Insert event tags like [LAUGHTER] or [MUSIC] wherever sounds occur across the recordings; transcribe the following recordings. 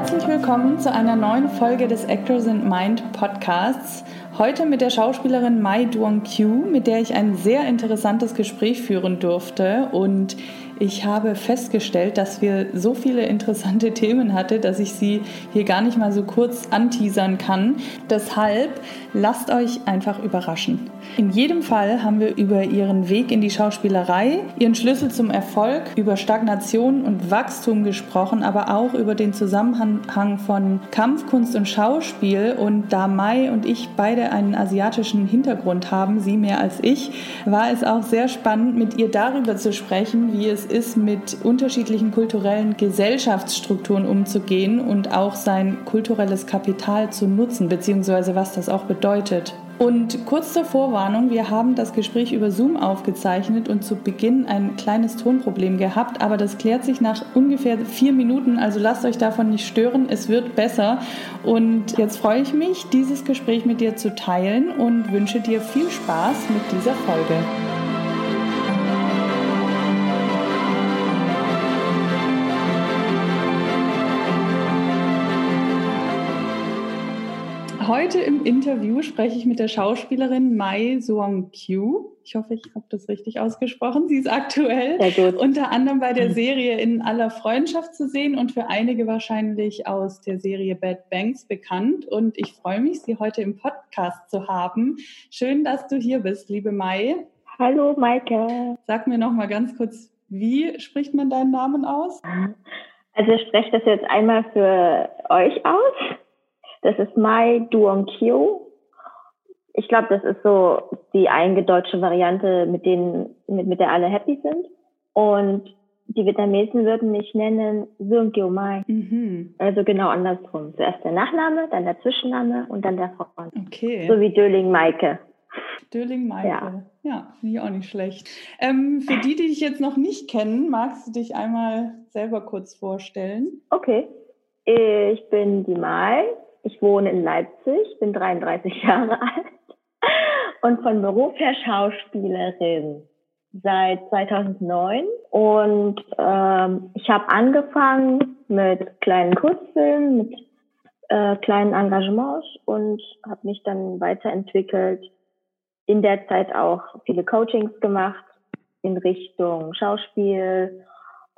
Herzlich willkommen zu einer neuen Folge des Actors in Mind Podcasts. Heute mit der Schauspielerin Mai Duong Q, mit der ich ein sehr interessantes Gespräch führen durfte. Und ich habe festgestellt, dass wir so viele interessante [LAUGHS] Themen hatten, dass ich sie hier gar nicht mal so kurz anteasern kann. Deshalb lasst euch einfach überraschen. In jedem Fall haben wir über ihren Weg in die Schauspielerei, ihren Schlüssel zum Erfolg, über Stagnation und Wachstum gesprochen, aber auch über den Zusammenhang von Kampfkunst und Schauspiel. Und da Mai und ich beide einen asiatischen Hintergrund haben, sie mehr als ich, war es auch sehr spannend, mit ihr darüber zu sprechen, wie es ist, mit unterschiedlichen kulturellen Gesellschaftsstrukturen umzugehen und auch sein kulturelles Kapital zu nutzen, beziehungsweise was das auch bedeutet. Und kurz zur Vorwarnung, wir haben das Gespräch über Zoom aufgezeichnet und zu Beginn ein kleines Tonproblem gehabt, aber das klärt sich nach ungefähr vier Minuten, also lasst euch davon nicht stören, es wird besser. Und jetzt freue ich mich, dieses Gespräch mit dir zu teilen und wünsche dir viel Spaß mit dieser Folge. Heute im Interview spreche ich mit der Schauspielerin Mai Suong Kyu. Ich hoffe, ich habe das richtig ausgesprochen. Sie ist aktuell unter anderem bei der Serie In aller Freundschaft zu sehen und für einige wahrscheinlich aus der Serie Bad Banks bekannt. Und ich freue mich, Sie heute im Podcast zu haben. Schön, dass du hier bist, liebe Mai. Hallo, Maike. Sag mir noch mal ganz kurz, wie spricht man deinen Namen aus? Also ich spreche das jetzt einmal für euch aus. Das ist Mai Duong Kyo. Ich glaube, das ist so die eingedeutsche Variante, mit denen, mit, mit der alle happy sind. Und die Vietnamesen würden mich nennen Suong Kyo Mai. Mhm. Also genau andersrum. Zuerst der Nachname, dann der Zwischenname und dann der Vorname. Okay. So wie Döling Maike. Döling Maike. Ja, ja finde ich auch nicht schlecht. Ähm, für die, die dich jetzt noch nicht kennen, magst du dich einmal selber kurz vorstellen? Okay. Ich bin die Mai, ich wohne in Leipzig, bin 33 [LAUGHS] Jahre alt und von Beruf her Schauspielerin seit 2009 und ähm, ich habe angefangen mit kleinen Kurzfilmen, mit äh, kleinen Engagements und habe mich dann weiterentwickelt. In der Zeit auch viele Coachings gemacht in Richtung Schauspiel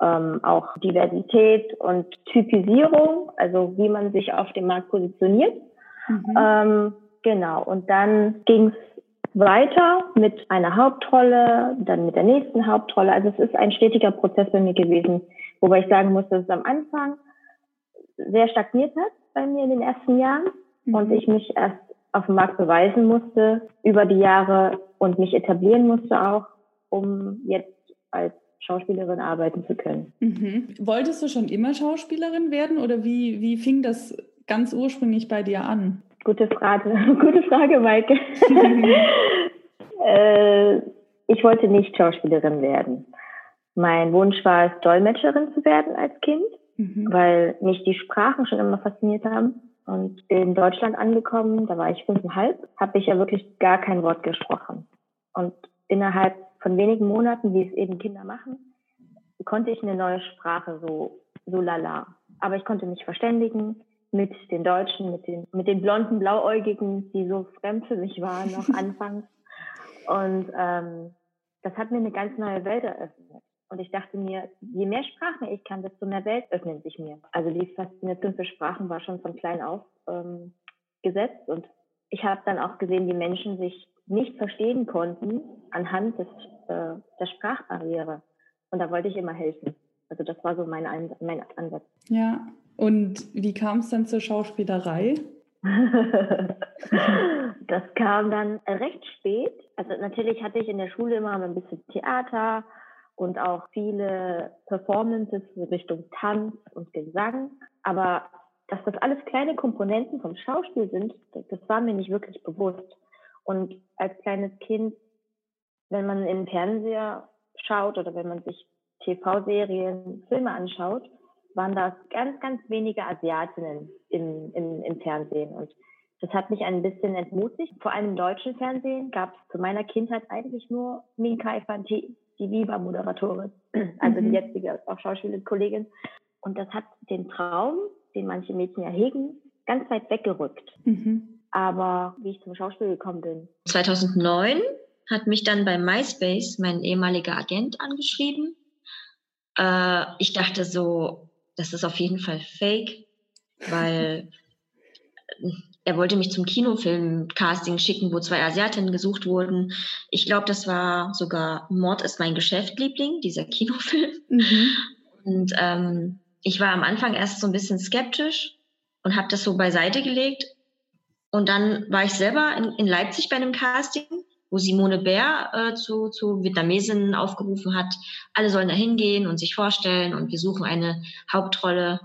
ähm, auch Diversität und Typisierung, also wie man sich auf dem Markt positioniert. Mhm. Ähm, genau, und dann ging es weiter mit einer Hauptrolle, dann mit der nächsten Hauptrolle. Also es ist ein stetiger Prozess bei mir gewesen, wobei ich sagen muss, dass es am Anfang sehr stagniert hat bei mir in den ersten Jahren mhm. und ich mich erst auf dem Markt beweisen musste über die Jahre und mich etablieren musste auch, um jetzt als Schauspielerin arbeiten zu können. Mhm. Wolltest du schon immer Schauspielerin werden oder wie, wie fing das ganz ursprünglich bei dir an? Gute Frage, [LAUGHS] gute Frage, Maike. [LAUGHS] äh, ich wollte nicht Schauspielerin werden. Mein Wunsch war es, Dolmetscherin zu werden als Kind, mhm. weil mich die Sprachen schon immer fasziniert haben. Und in Deutschland angekommen, da war ich fünfeinhalb, habe ich ja wirklich gar kein Wort gesprochen. Und innerhalb von wenigen Monaten, wie es eben Kinder machen, konnte ich eine neue Sprache so, so lala. Aber ich konnte mich verständigen mit den Deutschen, mit den, mit den blonden Blauäugigen, die so fremd für mich waren noch [LAUGHS] anfangs. Und ähm, das hat mir eine ganz neue Welt eröffnet. Und ich dachte mir, je mehr Sprachen ich kann, desto mehr Welt öffnet sich mir. Also die Faszination für Sprachen war schon von klein auf ähm, gesetzt. Und ich habe dann auch gesehen, wie Menschen sich nicht verstehen konnten anhand des, äh, der Sprachbarriere. Und da wollte ich immer helfen. Also das war so mein, mein Ansatz. Ja, und wie kam es dann zur Schauspielerei? [LAUGHS] das kam dann recht spät. Also natürlich hatte ich in der Schule immer ein bisschen Theater und auch viele Performances in Richtung Tanz und Gesang. Aber dass das alles kleine Komponenten vom Schauspiel sind, das war mir nicht wirklich bewusst. Und als kleines Kind, wenn man in den Fernseher schaut oder wenn man sich TV-Serien, Filme anschaut, waren das ganz, ganz wenige Asiatinnen im, im, im Fernsehen. Und das hat mich ein bisschen entmutigt. Vor allem im deutschen Fernsehen gab es zu meiner Kindheit eigentlich nur Minka Efanti, die Viva-Moderatorin, also mhm. die jetzige auch Schauspielerin-Kollegin. Und das hat den Traum den manche Mädchen ja hegen, ganz weit weggerückt. Mhm. Aber wie ich zum Schauspiel gekommen bin. 2009 hat mich dann bei MySpace mein ehemaliger Agent angeschrieben. Äh, ich dachte so, das ist auf jeden Fall fake, weil [LAUGHS] er wollte mich zum Kinofilm-Casting schicken, wo zwei Asiatinnen gesucht wurden. Ich glaube, das war sogar Mord ist mein Geschäft, Liebling, dieser [LAUGHS] Kinofilm. Mhm. Und ähm, ich war am Anfang erst so ein bisschen skeptisch und habe das so beiseite gelegt. Und dann war ich selber in, in Leipzig bei einem Casting, wo Simone Bär äh, zu, zu Vietnamesinnen aufgerufen hat, alle sollen da hingehen und sich vorstellen und wir suchen eine Hauptrolle,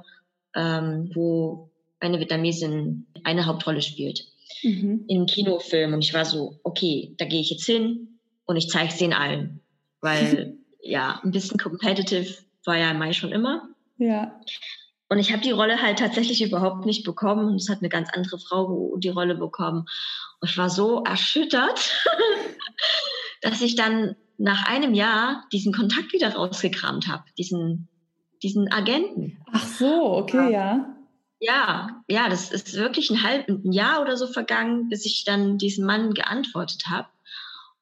ähm, wo eine Vietnamesin eine Hauptrolle spielt mhm. im Kinofilm. Und ich war so, okay, da gehe ich jetzt hin und ich zeige es denen allen. Weil [LAUGHS] ja, ein bisschen competitive war ja Mai schon immer. Ja. Und ich habe die Rolle halt tatsächlich überhaupt nicht bekommen. Es hat eine ganz andere Frau die Rolle bekommen. Und ich war so erschüttert, [LAUGHS] dass ich dann nach einem Jahr diesen Kontakt wieder rausgekramt habe, diesen, diesen Agenten. Ach so, okay, ja. Ja, ja, das ist wirklich ein halbes Jahr oder so vergangen, bis ich dann diesem Mann geantwortet habe.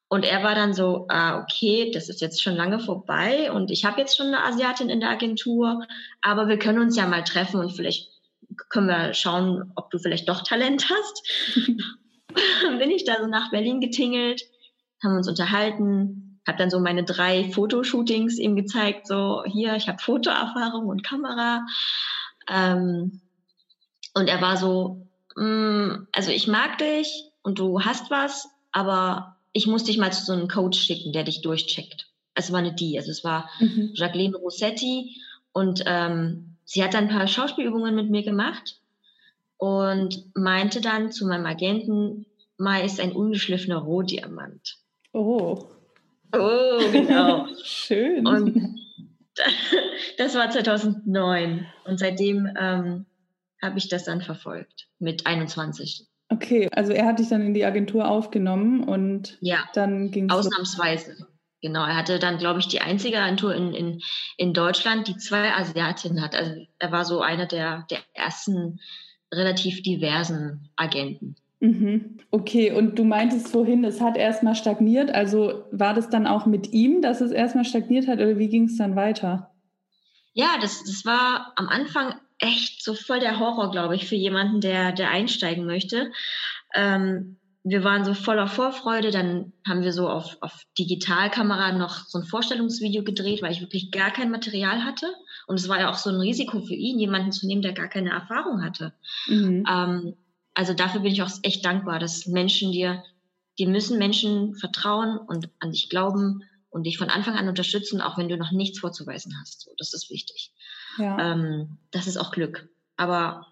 Und er war dann so, ah, okay, das ist jetzt schon lange vorbei und ich habe jetzt schon eine Asiatin in der Agentur, aber wir können uns ja mal treffen und vielleicht können wir schauen, ob du vielleicht doch Talent hast. [LAUGHS] bin ich da so nach Berlin getingelt, haben uns unterhalten, habe dann so meine drei Fotoshootings ihm gezeigt, so hier, ich habe Fotoerfahrung und Kamera. Ähm, und er war so, mm, also ich mag dich und du hast was, aber ich muss dich mal zu so einem Coach schicken, der dich durchcheckt. Es war eine die, also es war mhm. Jacqueline Rossetti und ähm, sie hat dann ein paar Schauspielübungen mit mir gemacht und meinte dann zu meinem Agenten, Mai ist ein ungeschliffener Rohdiamant. Oh. Oh, genau. [LAUGHS] Schön. Und [LAUGHS] das war 2009 und seitdem ähm, habe ich das dann verfolgt mit 21. Okay, also er hat dich dann in die Agentur aufgenommen und ja, dann ging es. Ausnahmsweise. So. Genau, er hatte dann, glaube ich, die einzige Agentur in, in, in Deutschland, die zwei Asiatinnen hat. Also er war so einer der, der ersten relativ diversen Agenten. Mhm. Okay, und du meintest vorhin, es hat erstmal stagniert. Also war das dann auch mit ihm, dass es erstmal stagniert hat oder wie ging es dann weiter? Ja, das, das war am Anfang echt so voll der Horror, glaube ich, für jemanden, der, der einsteigen möchte. Ähm, wir waren so voller Vorfreude, dann haben wir so auf, auf Digitalkamera noch so ein Vorstellungsvideo gedreht, weil ich wirklich gar kein Material hatte. Und es war ja auch so ein Risiko für ihn, jemanden zu nehmen, der gar keine Erfahrung hatte. Mhm. Ähm, also dafür bin ich auch echt dankbar, dass Menschen dir, dir müssen Menschen vertrauen und an dich glauben und dich von Anfang an unterstützen, auch wenn du noch nichts vorzuweisen hast. So, das ist wichtig. Ja. Ähm, das ist auch Glück. Aber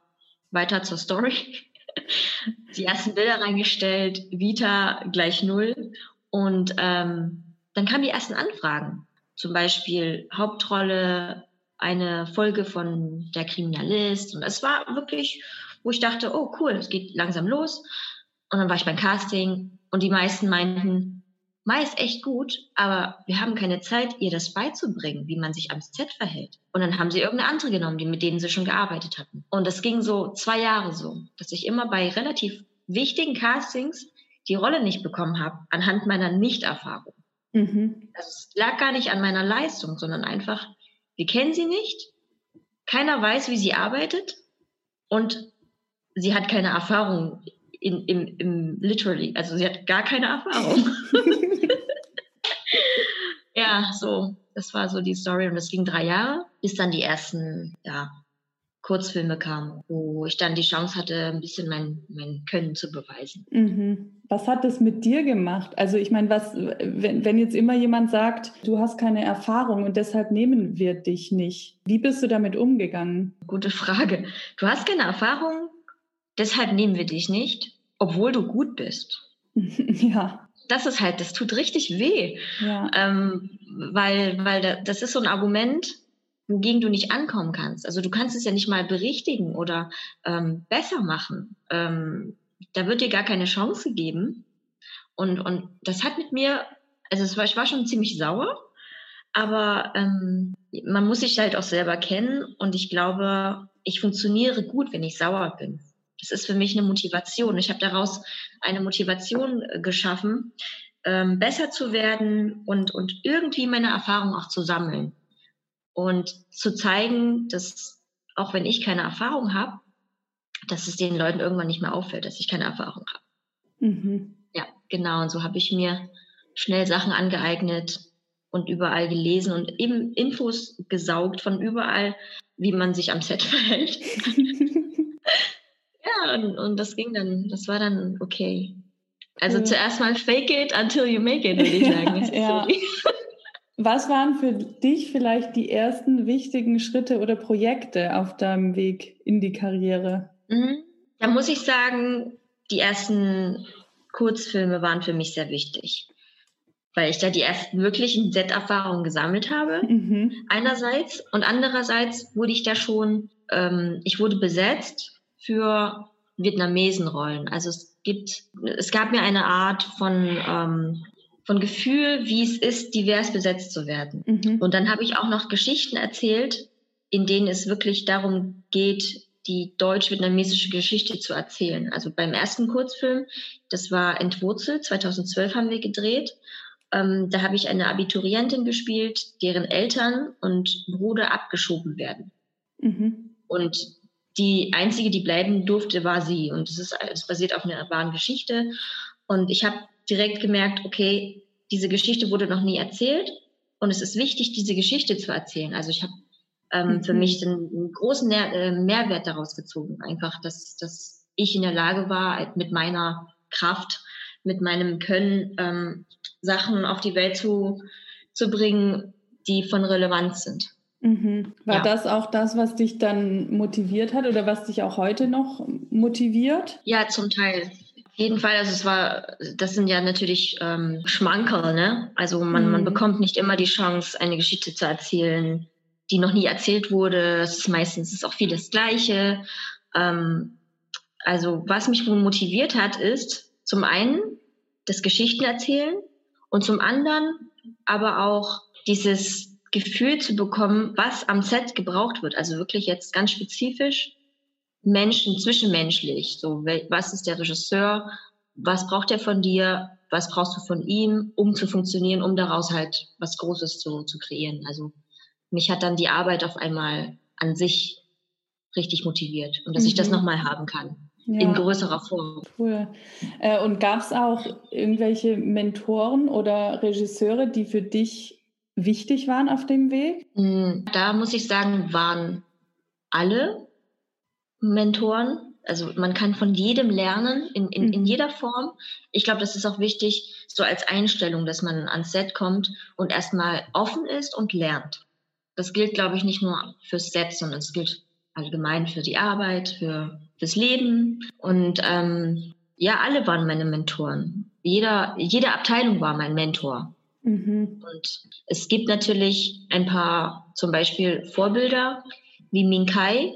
weiter zur Story. [LAUGHS] Die ersten Bilder reingestellt, Vita gleich null. Und ähm, dann kamen die ersten Anfragen. Zum Beispiel Hauptrolle, eine Folge von Der Kriminalist. Und es war wirklich, wo ich dachte, oh cool, es geht langsam los. Und dann war ich beim Casting und die meisten meinten, Mai ist echt gut, aber wir haben keine Zeit, ihr das beizubringen, wie man sich am Set verhält. Und dann haben sie irgendeine andere genommen, die, mit denen sie schon gearbeitet hatten. Und das ging so zwei Jahre so, dass ich immer bei relativ wichtigen Castings die Rolle nicht bekommen habe, anhand meiner Nichterfahrung. Mhm. Das lag gar nicht an meiner Leistung, sondern einfach, wir kennen sie nicht, keiner weiß, wie sie arbeitet und sie hat keine Erfahrung in, im, im literally, also sie hat gar keine Erfahrung. [LAUGHS] ja, so, das war so die Story und es ging drei Jahre, bis dann die ersten, ja, Kurzfilme kamen, wo ich dann die Chance hatte, ein bisschen mein, mein Können zu beweisen. Mhm. Was hat das mit dir gemacht? Also ich meine, was, wenn, wenn jetzt immer jemand sagt, du hast keine Erfahrung und deshalb nehmen wir dich nicht, wie bist du damit umgegangen? Gute Frage. Du hast keine Erfahrung, deshalb nehmen wir dich nicht, obwohl du gut bist. [LAUGHS] ja. Das ist halt, das tut richtig weh. Ja. Ähm, weil, weil das ist so ein Argument, wogegen du nicht ankommen kannst. Also du kannst es ja nicht mal berichtigen oder ähm, besser machen. Ähm, da wird dir gar keine Chance gegeben. Und, und das hat mit mir, also es war, ich war schon ziemlich sauer, aber ähm, man muss sich halt auch selber kennen und ich glaube, ich funktioniere gut, wenn ich sauer bin. Das ist für mich eine Motivation. Ich habe daraus eine Motivation äh, geschaffen, ähm, besser zu werden und, und irgendwie meine Erfahrung auch zu sammeln und zu zeigen, dass auch wenn ich keine Erfahrung habe, dass es den Leuten irgendwann nicht mehr auffällt, dass ich keine Erfahrung habe. Mhm. Ja, genau. Und so habe ich mir schnell Sachen angeeignet und überall gelesen und eben Infos gesaugt von überall, wie man sich am Set [LAUGHS] verhält. [LAUGHS] ja, und, und, das ging dann, das war dann okay. Also mhm. zuerst mal fake it until you make it, würde ich [LAUGHS] sagen. ja. [LAUGHS] Was waren für dich vielleicht die ersten wichtigen Schritte oder Projekte auf deinem Weg in die Karriere? Mhm. Da muss ich sagen, die ersten Kurzfilme waren für mich sehr wichtig, weil ich da die ersten wirklichen Set-Erfahrungen gesammelt habe. Mhm. Einerseits und andererseits wurde ich da schon, ähm, ich wurde besetzt für Vietnamesenrollen. Also es gibt, es gab mir eine Art von ähm, von Gefühl, wie es ist, divers besetzt zu werden. Mhm. Und dann habe ich auch noch Geschichten erzählt, in denen es wirklich darum geht, die deutsch-vietnamesische Geschichte zu erzählen. Also beim ersten Kurzfilm, das war Entwurzelt, 2012 haben wir gedreht. Ähm, da habe ich eine Abiturientin gespielt, deren Eltern und Bruder abgeschoben werden. Mhm. Und die einzige, die bleiben durfte, war sie. Und es ist, es basiert auf einer wahren Geschichte. Und ich habe direkt gemerkt, okay, diese Geschichte wurde noch nie erzählt und es ist wichtig, diese Geschichte zu erzählen. Also ich habe ähm, mhm. für mich einen, einen großen Mehr, äh, Mehrwert daraus gezogen. Einfach, dass, dass ich in der Lage war, mit meiner Kraft, mit meinem Können ähm, Sachen auf die Welt zu, zu bringen, die von Relevanz sind. Mhm. War ja. das auch das, was dich dann motiviert hat oder was dich auch heute noch motiviert? Ja, zum Teil jeden Fall, also es war, das sind ja natürlich ähm, Schmankerl, ne? Also man, mhm. man bekommt nicht immer die Chance, eine Geschichte zu erzählen, die noch nie erzählt wurde. Es ist meistens ist auch viel das Gleiche. Ähm, also was mich wohl motiviert hat, ist zum einen das Geschichten erzählen und zum anderen aber auch dieses Gefühl zu bekommen, was am Set gebraucht wird. Also wirklich jetzt ganz spezifisch Menschen, zwischenmenschlich. So, was ist der Regisseur? Was braucht er von dir? Was brauchst du von ihm, um zu funktionieren, um daraus halt was Großes zu, zu kreieren? Also, mich hat dann die Arbeit auf einmal an sich richtig motiviert und dass mhm. ich das mhm. nochmal haben kann. Ja. In größerer Form. Cool. Äh, und gab es auch irgendwelche Mentoren oder Regisseure, die für dich wichtig waren auf dem Weg? Mm, da muss ich sagen, waren alle. Mentoren. Also man kann von jedem lernen, in, in, in mhm. jeder Form. Ich glaube, das ist auch wichtig, so als Einstellung, dass man ans Set kommt und erstmal offen ist und lernt. Das gilt, glaube ich, nicht nur fürs Set, sondern es gilt allgemein für die Arbeit, für fürs Leben. Und ähm, ja, alle waren meine Mentoren. Jeder, jede Abteilung war mein Mentor. Mhm. Und es gibt natürlich ein paar zum Beispiel Vorbilder wie Minkai,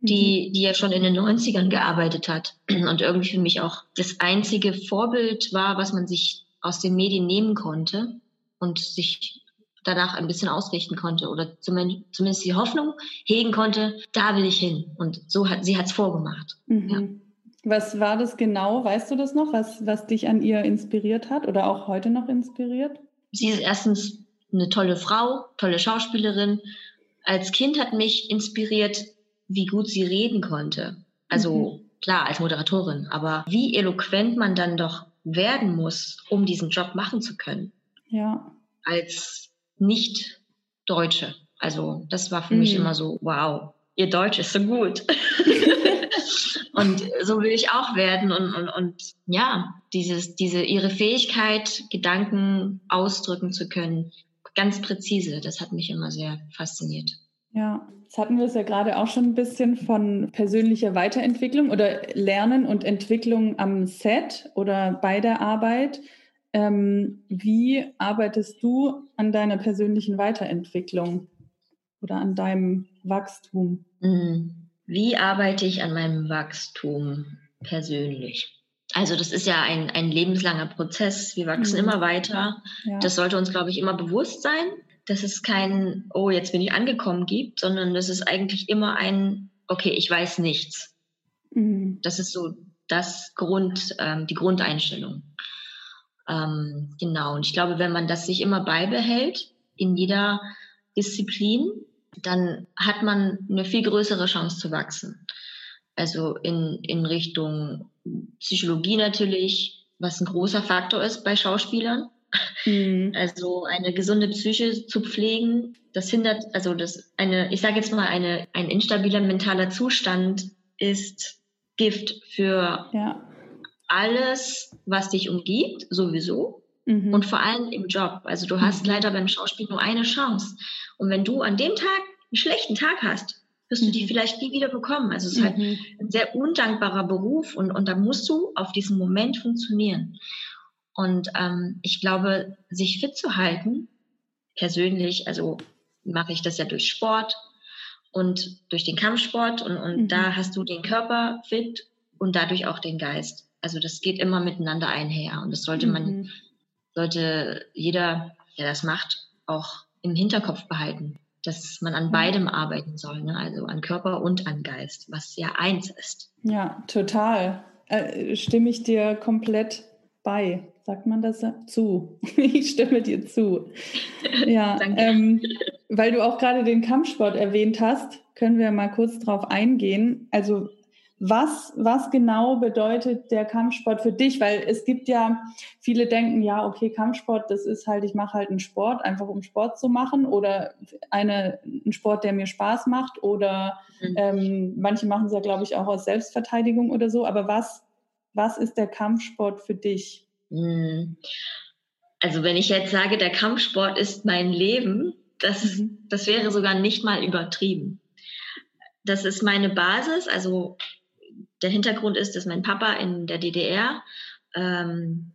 die, mhm. die ja schon in den 90ern gearbeitet hat [CLEARS THROAT] und irgendwie für mich auch das einzige Vorbild war, was man sich aus den Medien nehmen konnte und sich danach ein bisschen ausrichten konnte oder zumindest die Hoffnung hegen konnte, da will ich hin. Und so hat sie hat's vorgemacht. Mhm. Ja. Was war das genau? Weißt du das noch, was, was dich an ihr inspiriert hat oder auch heute noch inspiriert? Sie ist erstens eine tolle Frau, tolle Schauspielerin. Als Kind hat mich inspiriert wie gut sie reden konnte. Also mhm. klar, als Moderatorin, aber wie eloquent man dann doch werden muss, um diesen Job machen zu können. Ja. Als Nicht-Deutsche. Also das war für mhm. mich immer so, wow, ihr Deutsch ist so gut. [LAUGHS] und so will ich auch werden und, und, und ja, dieses, diese, ihre Fähigkeit, Gedanken ausdrücken zu können, ganz präzise, das hat mich immer sehr fasziniert. Ja, jetzt hatten wir es ja gerade auch schon ein bisschen von persönlicher Weiterentwicklung oder Lernen und Entwicklung am Set oder bei der Arbeit. Ähm, wie arbeitest du an deiner persönlichen Weiterentwicklung oder an deinem Wachstum? Mhm. Wie arbeite ich an meinem Wachstum persönlich? Also das ist ja ein, ein lebenslanger Prozess. Wir wachsen mhm. immer weiter. Ja. Das sollte uns, glaube ich, immer bewusst sein dass es kein, oh, jetzt bin ich angekommen gibt, sondern dass es eigentlich immer ein, okay, ich weiß nichts. Mhm. Das ist so das Grund, ähm, die Grundeinstellung. Ähm, genau. Und ich glaube, wenn man das sich immer beibehält, in jeder Disziplin, dann hat man eine viel größere Chance zu wachsen. Also in, in Richtung Psychologie natürlich, was ein großer Faktor ist bei Schauspielern. Mhm. Also eine gesunde Psyche zu pflegen, das hindert, also das eine, ich sage jetzt mal, eine, ein instabiler mentaler Zustand ist Gift für ja. alles, was dich umgibt, sowieso. Mhm. Und vor allem im Job. Also du hast mhm. leider beim Schauspiel nur eine Chance. Und wenn du an dem Tag einen schlechten Tag hast, wirst du die mhm. vielleicht nie wieder bekommen. Also es ist halt mhm. ein sehr undankbarer Beruf und, und da musst du auf diesen Moment funktionieren. Und ähm, ich glaube, sich fit zu halten, persönlich, also mache ich das ja durch Sport und durch den Kampfsport und, und mhm. da hast du den Körper fit und dadurch auch den Geist. Also das geht immer miteinander einher und das sollte man, mhm. Sollte jeder, der das macht, auch im Hinterkopf behalten dass man an beidem arbeiten soll, ne? also an Körper und an Geist, was ja eins ist. Ja, total. Äh, stimme ich dir komplett bei. Sagt man das zu? [LAUGHS] ich stimme dir zu. [LAUGHS] Ja, ähm, weil du auch gerade den Kampfsport erwähnt hast, können wir mal kurz drauf eingehen. Also was, was genau bedeutet der Kampfsport für dich? Weil es gibt ja, viele denken, ja, okay, Kampfsport, das ist halt, ich mache halt einen Sport, einfach um Sport zu machen oder eine, einen Sport, der mir Spaß macht oder mhm. ähm, manche machen es ja, glaube ich, auch aus Selbstverteidigung oder so. Aber was, was ist der Kampfsport für dich? Mhm. Also wenn ich jetzt sage, der Kampfsport ist mein Leben, das, mhm. das wäre sogar nicht mal übertrieben. Das ist meine Basis. Also der Hintergrund ist, dass mein Papa in der DDR ähm,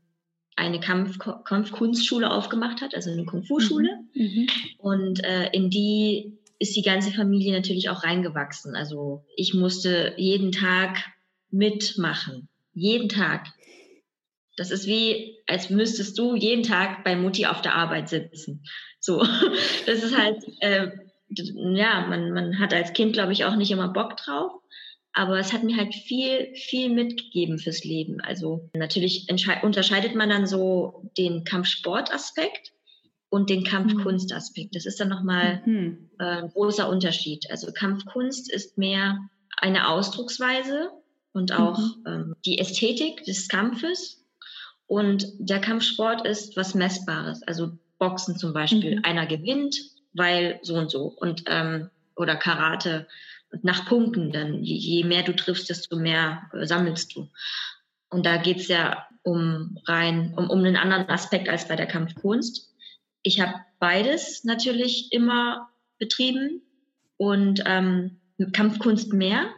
eine Kampf Kampfkunstschule aufgemacht hat, also eine Kung-Fu-Schule. Mhm. mhm. Und äh, in die ist die ganze Familie natürlich auch reingewachsen. Also ich musste jeden Tag mitmachen. Jeden Tag. Das ist wie, als müsstest du jeden Tag bei Mutti auf der Arbeit sitzen. So, [LAUGHS] das ist halt, äh, ja, man, man hat als Kind, glaube ich, auch nicht immer Bock drauf. Aber es hat mir halt viel, viel mitgegeben fürs Leben. Also natürlich unterscheidet man dann so den Kampfsportaspekt und den Kampfkunstaspekt. Das ist dann nochmal mhm. äh, ein großer Unterschied. Also Kampfkunst ist mehr eine Ausdrucksweise und auch mhm. ähm, die Ästhetik des Kampfes. Und der Kampfsport ist was Messbares. Also Boxen zum Beispiel. Mhm. Einer gewinnt, weil so und so. Und ähm, oder Karate nach Punkten. Dann je, mehr du triffst, desto mehr äh, sammelst du. Und da geht's ja um rein, um, um einen anderen Aspekt als bei der Kampfkunst. Ich habe beides natürlich immer betrieben und ähm, Kampfkunst mehr.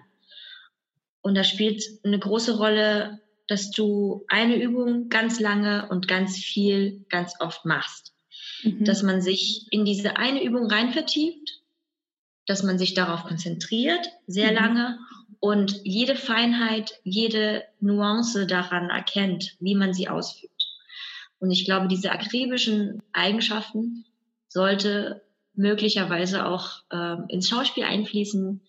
Und da spielt eine große Rolle, dass du eine Übung ganz lange und ganz viel, ganz oft machst. Mhm. Dass man sich in diese eine Übung rein vertieft dass man sich darauf konzentriert, sehr mhm. lange und jede Feinheit, jede Nuance daran erkennt, wie man sie ausführt. Und ich glaube, diese akribischen Eigenschaften sollte möglicherweise auch äh, ins Schauspiel einfließen,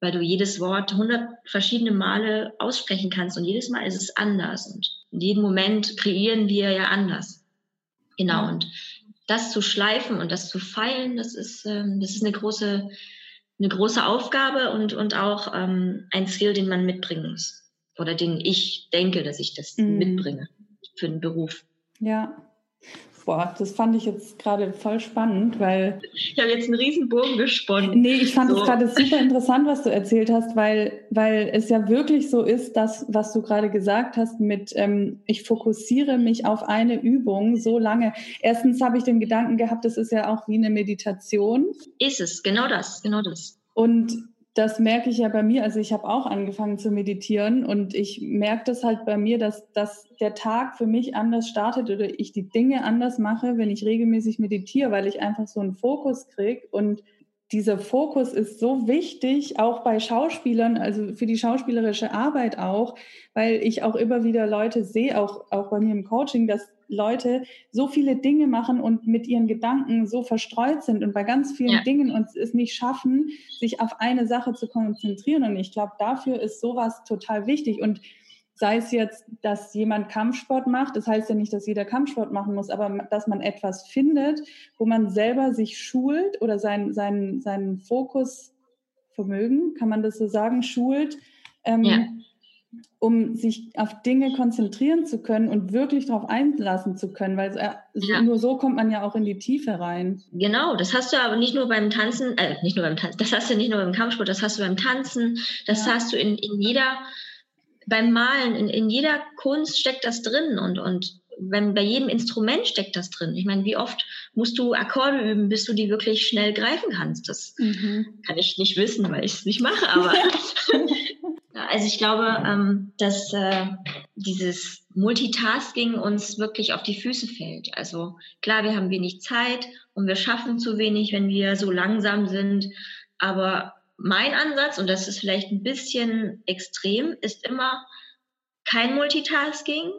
weil du jedes Wort hundert verschiedene Male aussprechen kannst und jedes Mal ist es anders und in jedem Moment kreieren wir ja anders. Genau. Und das zu schleifen und das zu feilen, das ist, ähm, das ist eine große eine große Aufgabe und, und auch ähm, ein Skill, den man mitbringen muss. Oder den ich denke, dass ich das mhm. mitbringe für den Beruf. Ja. Boah, das fand ich jetzt gerade voll spannend, weil. Ich habe jetzt einen riesen Bogen gesponnen. Nee, ich fand es so. gerade super [LAUGHS] interessant, was du erzählt hast, weil, weil es ja wirklich so ist, dass, was du gerade gesagt hast, mit ähm, ich fokussiere mich auf eine Übung so lange. Erstens habe ich den Gedanken gehabt, das ist ja auch wie eine Meditation. Ist es, genau das, genau das. Und das merke ich ja bei mir. Also ich habe auch angefangen zu meditieren und ich merke das halt bei mir, dass, dass der Tag für mich anders startet oder ich die Dinge anders mache, wenn ich regelmäßig meditiere, weil ich einfach so einen Fokus kriege und dieser Fokus ist so wichtig, auch bei Schauspielern, also für die schauspielerische Arbeit auch, weil ich auch immer wieder Leute sehe, auch, auch bei mir im Coaching, dass Leute so viele Dinge machen und mit ihren Gedanken so verstreut sind und bei ganz vielen ja. Dingen uns es nicht schaffen, sich auf eine Sache zu konzentrieren. Und ich glaube, dafür ist sowas total wichtig. Und sei es jetzt, dass jemand Kampfsport macht, das heißt ja nicht, dass jeder Kampfsport machen muss, aber dass man etwas findet, wo man selber sich schult oder seinen sein, sein Fokusvermögen, kann man das so sagen, schult, ähm, ja. um sich auf Dinge konzentrieren zu können und wirklich darauf einlassen zu können, weil äh, ja. nur so kommt man ja auch in die Tiefe rein. Genau, das hast du aber nicht nur beim Tanzen, äh, nicht nur beim Tanzen, das hast du nicht nur beim Kampfsport, das hast du beim Tanzen, das ja. hast du in, in jeder beim Malen, in, in jeder Kunst steckt das drin und, und wenn, bei jedem Instrument steckt das drin. Ich meine, wie oft musst du Akkorde üben, bis du die wirklich schnell greifen kannst? Das mhm. kann ich nicht wissen, weil ich es nicht mache, aber [LAUGHS] [LAUGHS] also ich glaube, ähm, dass äh, dieses Multitasking uns wirklich auf die Füße fällt. Also klar, wir haben wenig Zeit und wir schaffen zu wenig, wenn wir so langsam sind, aber mein Ansatz, und das ist vielleicht ein bisschen extrem, ist immer kein Multitasking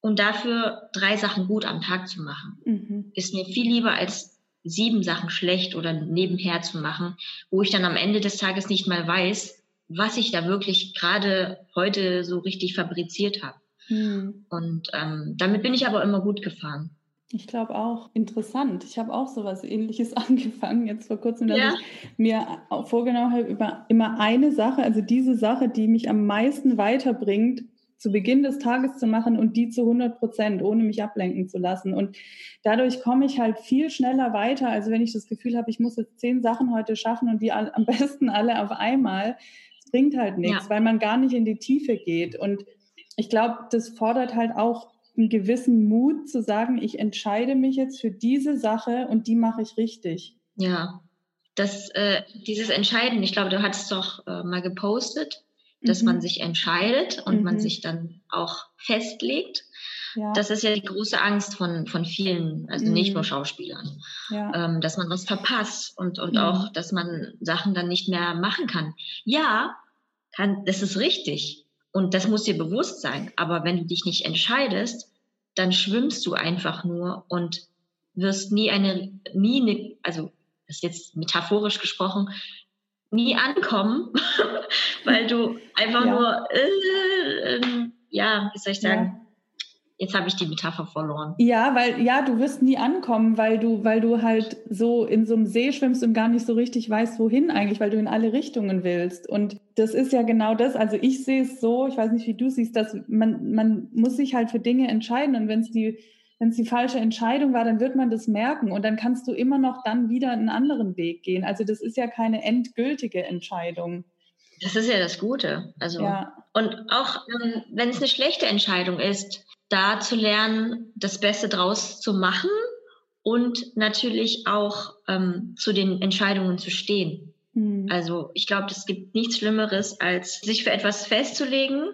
und dafür drei Sachen gut am Tag zu machen. Mhm. Ist mir viel lieber als sieben Sachen schlecht oder nebenher zu machen, wo ich dann am Ende des Tages nicht mal weiß, was ich da wirklich gerade heute so richtig fabriziert habe. Mhm. Und ähm, damit bin ich aber immer gut gefahren. Ich glaube auch interessant. Ich habe auch so was ähnliches [LAUGHS] angefangen jetzt vor kurzem, dass ja. ich mir vorgenommen habe, über immer eine Sache, also diese Sache, die mich am meisten weiterbringt, zu Beginn des Tages zu machen und die zu 100 Prozent, ohne mich ablenken zu lassen. Und dadurch komme ich halt viel schneller weiter, als wenn ich das Gefühl habe, ich muss jetzt zehn Sachen heute schaffen und die am [LAUGHS] besten alle auf einmal. Das bringt halt nichts, ja. weil man gar nicht in die Tiefe geht. Und ich glaube, das fordert halt auch einen gewissen Mut zu sagen, ich entscheide mich jetzt für diese Sache und die mache ich richtig. Ja, das, äh, dieses Entscheiden, ich glaube, du hattest doch äh, mal gepostet, dass mhm. man sich entscheidet und mhm. man sich dann auch festlegt. Ja. Das ist ja die große Angst von, von vielen, also mhm. nicht nur Schauspielern, ja. ähm, dass man was verpasst und, und mhm. auch, dass man Sachen dann nicht mehr machen kann. Ja, kann, das ist richtig. Und das muss dir bewusst sein. Aber wenn du dich nicht entscheidest, dann schwimmst du einfach nur und wirst nie eine, nie eine, also das ist jetzt metaphorisch gesprochen, nie ankommen, [LAUGHS] weil du einfach ja. nur, äh, äh, ja, wie soll ich sagen, ja. Jetzt habe ich die Metapher verloren. Ja, weil ja, du wirst nie ankommen, weil du, weil du halt so in so einem See schwimmst und gar nicht so richtig weißt, wohin eigentlich, weil du in alle Richtungen willst. Und das ist ja genau das. Also ich sehe es so, ich weiß nicht, wie du siehst, dass man, man muss sich halt für Dinge entscheiden und wenn es die wenn es die falsche Entscheidung war, dann wird man das merken und dann kannst du immer noch dann wieder einen anderen Weg gehen. Also das ist ja keine endgültige Entscheidung. Das ist ja das Gute. Also ja. und auch ähm, wenn es eine schlechte Entscheidung ist, da zu lernen, das Beste draus zu machen und natürlich auch ähm, zu den Entscheidungen zu stehen. Mhm. Also ich glaube, es gibt nichts Schlimmeres, als sich für etwas festzulegen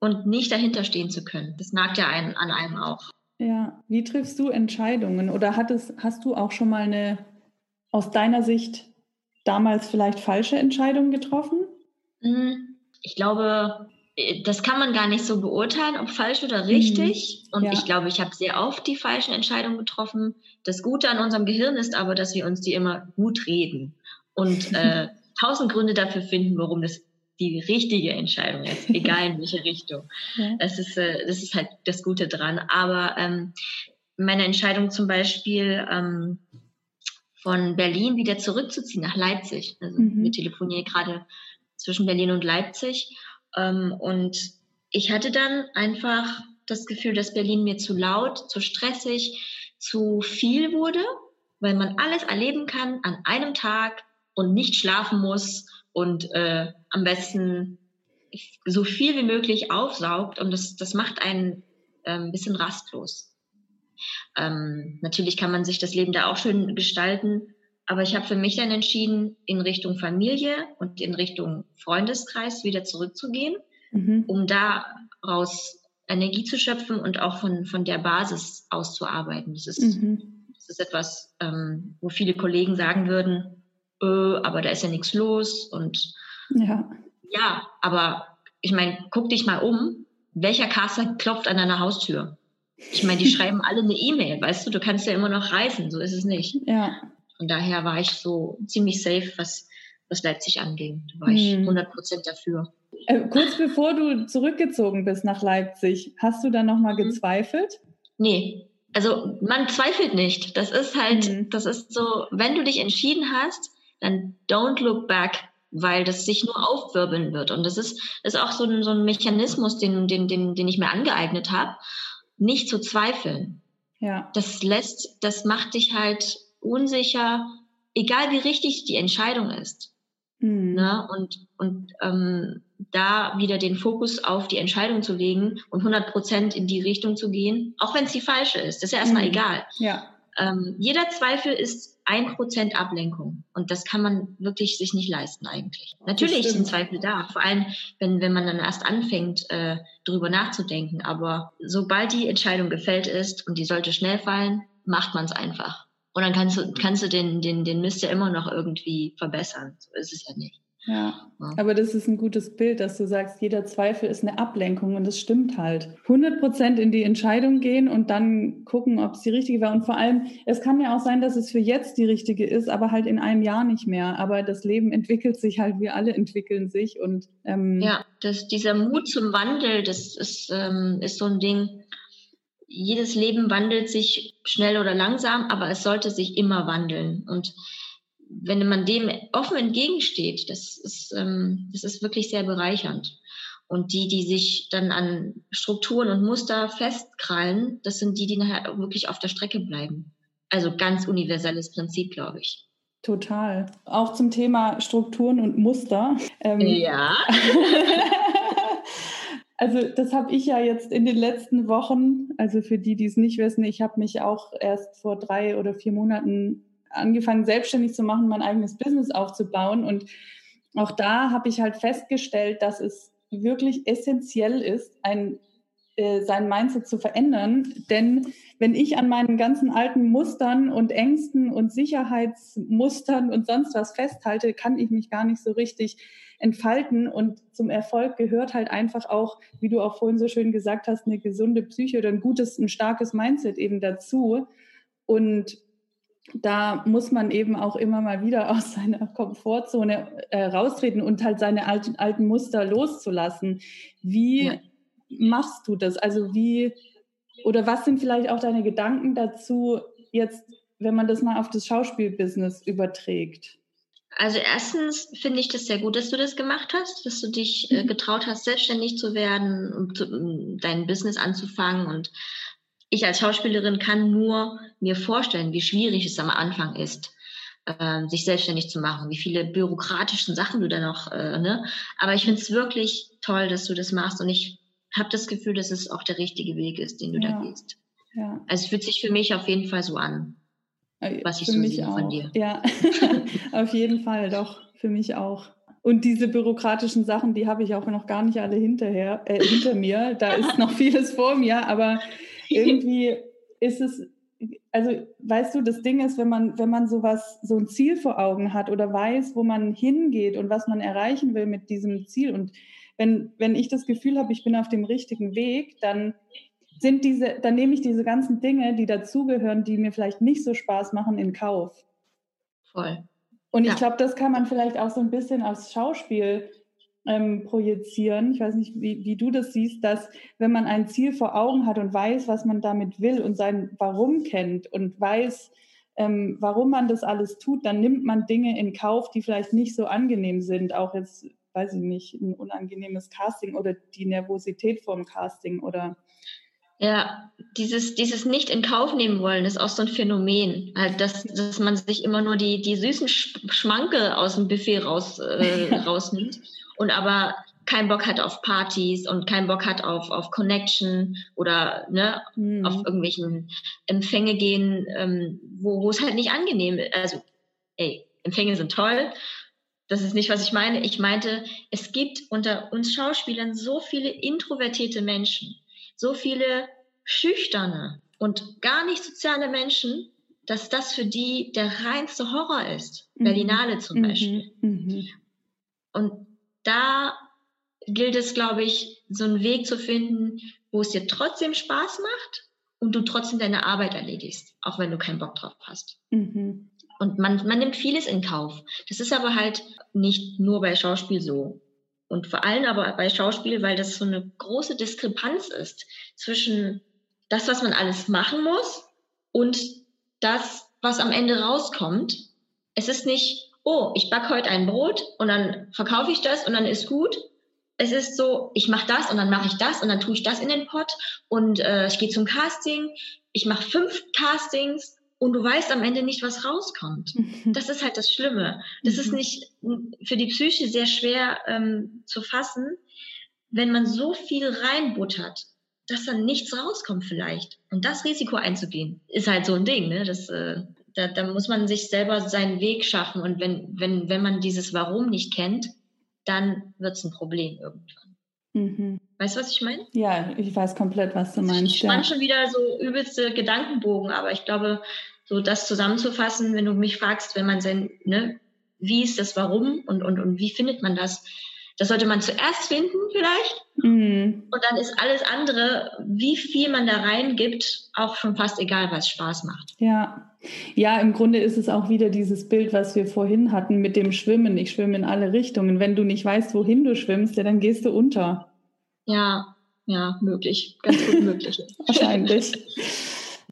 und nicht dahinter stehen zu können. Das nagt ja einen, an einem auch. Ja, wie triffst du Entscheidungen? Oder hattest, hast du auch schon mal eine aus deiner Sicht damals vielleicht falsche Entscheidung getroffen? Hm, ich glaube, das kann man gar nicht so beurteilen, ob falsch oder richtig. Mhm. Und ja. ich glaube, ich habe sehr oft die falschen Entscheidungen getroffen. Das Gute an unserem Gehirn ist aber, dass wir uns die immer gut reden und [LAUGHS] äh, tausend Gründe dafür finden, warum das die richtige Entscheidung ist, egal in welche Richtung. Ja. Das, ist, äh, das ist halt das Gute dran. Aber ähm, meine Entscheidung zum Beispiel ähm, von Berlin wieder zurückzuziehen nach Leipzig. Also mhm. wir telefonieren gerade zwischen Berlin und Leipzig. Ähm, und ich hatte dann einfach das Gefühl, dass Berlin mir zu laut, zu stressig, zu viel wurde, weil man alles erleben kann an einem Tag und nicht schlafen muss und äh, am besten so viel wie möglich aufsaugt und das, das macht einen äh, ein bisschen rastlos. Ähm, natürlich kann man sich das Leben da auch schön gestalten, aber ich habe für mich dann entschieden, in Richtung Familie und in Richtung Freundeskreis wieder zurückzugehen, mhm. um daraus Energie zu schöpfen und auch von, von der Basis auszuarbeiten. Das ist, mhm. das ist etwas, ähm, wo viele Kollegen sagen würden, äh, aber da ist ja nichts los und ja, ja aber ich meine, guck dich mal um, welcher Caster klopft an deiner Haustür? Ich meine, die [LAUGHS] schreiben alle eine E-Mail, weißt du, du kannst ja immer noch reisen, so ist es nicht. Ja. Von daher war ich so ziemlich safe, was, was Leipzig anging. Da war ich 100 hm. Prozent dafür. Äh, kurz bevor du zurückgezogen bist nach Leipzig, hast du dann nochmal mhm. gezweifelt? Nee, also man zweifelt nicht. Das ist halt, mhm. das ist so, wenn du dich entschieden hast, dann don't look back, weil das sich nur aufwirbeln wird. Und das ist, ist auch so ein, so ein Mechanismus, den, den, den, den ich mir angeeignet habe, nicht zu zweifeln. Ja. Das lässt, das macht dich halt unsicher, egal wie richtig die Entscheidung ist. Mhm. Ne? Und, und ähm, da wieder den Fokus auf die Entscheidung zu legen und 100 Prozent in die Richtung zu gehen, auch wenn es die falsche ist, das ist ja erstmal mhm. egal. Ja. Ähm, jeder Zweifel ist ein Prozent Ablenkung und das kann man wirklich sich nicht leisten eigentlich. Natürlich sind Zweifel da, vor allem wenn, wenn man dann erst anfängt, äh, darüber nachzudenken. Aber sobald die Entscheidung gefällt ist und die sollte schnell fallen, macht man es einfach. Und dann kannst du, kannst du den, den, den Mist ja immer noch irgendwie verbessern. So ist es ja nicht. Ja, aber das ist ein gutes Bild, dass du sagst, jeder Zweifel ist eine Ablenkung und das stimmt halt. 100 Prozent in die Entscheidung gehen und dann gucken, ob es die richtige war. Und vor allem, es kann ja auch sein, dass es für jetzt die richtige ist, aber halt in einem Jahr nicht mehr. Aber das Leben entwickelt sich halt, wir alle entwickeln sich und ähm, ja, das, dieser Mut zum Wandel, das ist, ähm, ist so ein Ding. Jedes Leben wandelt sich schnell oder langsam, aber es sollte sich immer wandeln und wenn man dem offen entgegensteht, das ist, ähm, das ist wirklich sehr bereichernd. Und die, die sich dann an Strukturen und Muster festkrallen, das sind die, die nachher wirklich auf der Strecke bleiben. Also ganz universelles Prinzip, glaube ich. Total. Auch zum Thema Strukturen und Muster. Ähm, ja. [LAUGHS] [LAUGHS] also das habe ich ja jetzt in den letzten Wochen, also für die, die es nicht wissen, ich habe mich auch erst vor drei oder vier Monaten angefangen, selbstständig zu machen, mein eigenes Business aufzubauen. Und auch da habe ich halt festgestellt, dass es wirklich essentiell ist, ein, äh, sein Mindset zu verändern. Denn wenn ich an meinen ganzen alten Mustern und Ängsten und Sicherheitsmustern und sonst was festhalte, kann ich mich gar nicht so richtig entfalten. Und zum Erfolg gehört halt einfach auch, wie du auch vorhin so schön gesagt hast, eine gesunde Psyche oder ein gutes, ein starkes Mindset eben dazu. Und da muss man eben auch immer mal wieder aus seiner Komfortzone äh, raustreten und halt seine alten, alten Muster loszulassen. Wie ja. machst du das? Also wie, oder was sind vielleicht auch deine Gedanken dazu jetzt, wenn man das mal auf das Schauspielbusiness überträgt? Also erstens finde ich das sehr gut, dass du das gemacht hast, dass du dich äh, mhm. getraut hast, selbstständig zu werden und um, dein Business anzufangen und ich als Schauspielerin kann nur mir vorstellen, wie schwierig es am Anfang ist, äh, sich selbstständig zu machen, wie viele bürokratischen Sachen du da noch, äh, ne? Aber ich finde es wirklich toll, dass du das machst und ich habe das Gefühl, dass es auch der richtige Weg ist, den du ja. da gehst. Ja. Also es fühlt sich für mich auf jeden Fall so an, was ich für so sehe auch. von dir. Ja, [LAUGHS] auf jeden Fall, doch, für mich auch. Und diese bürokratischen Sachen, die habe ich auch noch gar nicht alle hinterher, äh, hinter mir. Da [LAUGHS] ist noch vieles vor mir, aber irgendwie ist es, also weißt du, das Ding ist, wenn man, wenn man sowas, so ein Ziel vor Augen hat oder weiß, wo man hingeht und was man erreichen will mit diesem Ziel und wenn, wenn ich das Gefühl habe, ich bin auf dem richtigen Weg, dann sind diese, dann nehme ich diese ganzen Dinge, die dazugehören, die mir vielleicht nicht so Spaß machen, in Kauf. Voll. Und ja. ich glaube, das kann man vielleicht auch so ein bisschen aufs Schauspiel ähm, projizieren. Ich weiß nicht, wie, wie du das siehst, dass wenn man ein Ziel vor Augen hat und weiß, was man damit will und sein Warum kennt und weiß, ähm, warum man das alles tut, dann nimmt man Dinge in Kauf, die vielleicht nicht so angenehm sind. Auch jetzt, weiß ich nicht, ein unangenehmes Casting oder die Nervosität vor dem Casting oder ja, dieses, dieses nicht in Kauf nehmen wollen ist auch so ein Phänomen. Halt, dass, dass man sich immer nur die, die süßen Schmanke aus dem Buffet raus, äh, [LAUGHS] rausnimmt und aber keinen Bock hat auf Partys und keinen Bock hat auf, auf Connection oder ne, mhm. auf irgendwelchen Empfänge gehen, ähm, wo, wo es halt nicht angenehm ist. Also, ey, Empfänge sind toll. Das ist nicht, was ich meine. Ich meinte, es gibt unter uns Schauspielern so viele introvertierte Menschen, so viele schüchterne und gar nicht soziale Menschen, dass das für die der reinste Horror ist. Mhm. Berlinale zum mhm. Beispiel. Mhm. Und da gilt es, glaube ich, so einen Weg zu finden, wo es dir trotzdem Spaß macht und du trotzdem deine Arbeit erledigst, auch wenn du keinen Bock drauf hast. Mhm. Und man, man nimmt vieles in Kauf. Das ist aber halt nicht nur bei Schauspiel so. Und vor allem aber bei Schauspiel, weil das so eine große Diskrepanz ist zwischen das, was man alles machen muss und das, was am Ende rauskommt. Es ist nicht, oh, ich backe heute ein Brot und dann verkaufe ich das und dann ist gut. Es ist so, ich mache das und dann mache ich das und dann tue ich das in den Pott und äh, ich gehe zum Casting. Ich mache fünf Castings und du weißt am Ende nicht, was rauskommt. Mhm. Das ist halt das Schlimme. Das mhm. ist nicht für die Psyche sehr schwer ähm, zu fassen, wenn man so viel reinbuttert, dass dann nichts rauskommt vielleicht. Und das Risiko einzugehen, ist halt so ein Ding. Ne? Das, äh, da, da muss man sich selber seinen Weg schaffen. Und wenn, wenn, wenn man dieses Warum nicht kennt, dann wird es ein Problem irgendwann. Mhm. Weißt du, was ich meine? Ja, ich weiß komplett, was du meinst. Ich spann ja. schon wieder so übelste Gedankenbogen, aber ich glaube, so das zusammenzufassen, wenn du mich fragst, wenn man sein, ne, wie ist das Warum und, und, und wie findet man das? Das sollte man zuerst finden vielleicht. Mhm. Und dann ist alles andere, wie viel man da reingibt, auch schon fast egal, was Spaß macht. Ja. Ja, im Grunde ist es auch wieder dieses Bild, was wir vorhin hatten mit dem Schwimmen. Ich schwimme in alle Richtungen. Wenn du nicht weißt, wohin du schwimmst, ja, dann gehst du unter. Ja, ja, möglich. Ganz gut möglich. [LAUGHS] Wahrscheinlich.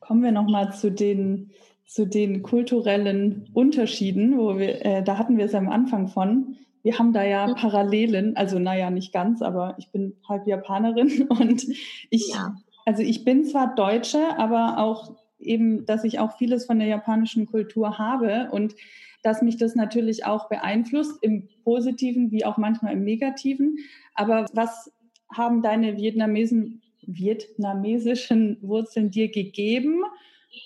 Kommen wir nochmal zu den, zu den kulturellen Unterschieden, wo wir, äh, da hatten wir es am Anfang von. Wir haben da ja Parallelen, also naja, nicht ganz, aber ich bin halb Japanerin [LAUGHS] und ich, ja. also ich bin zwar Deutsche, aber auch eben, dass ich auch vieles von der japanischen Kultur habe und dass mich das natürlich auch beeinflusst, im Positiven wie auch manchmal im Negativen. Aber was haben deine Vietnamesen, vietnamesischen Wurzeln dir gegeben?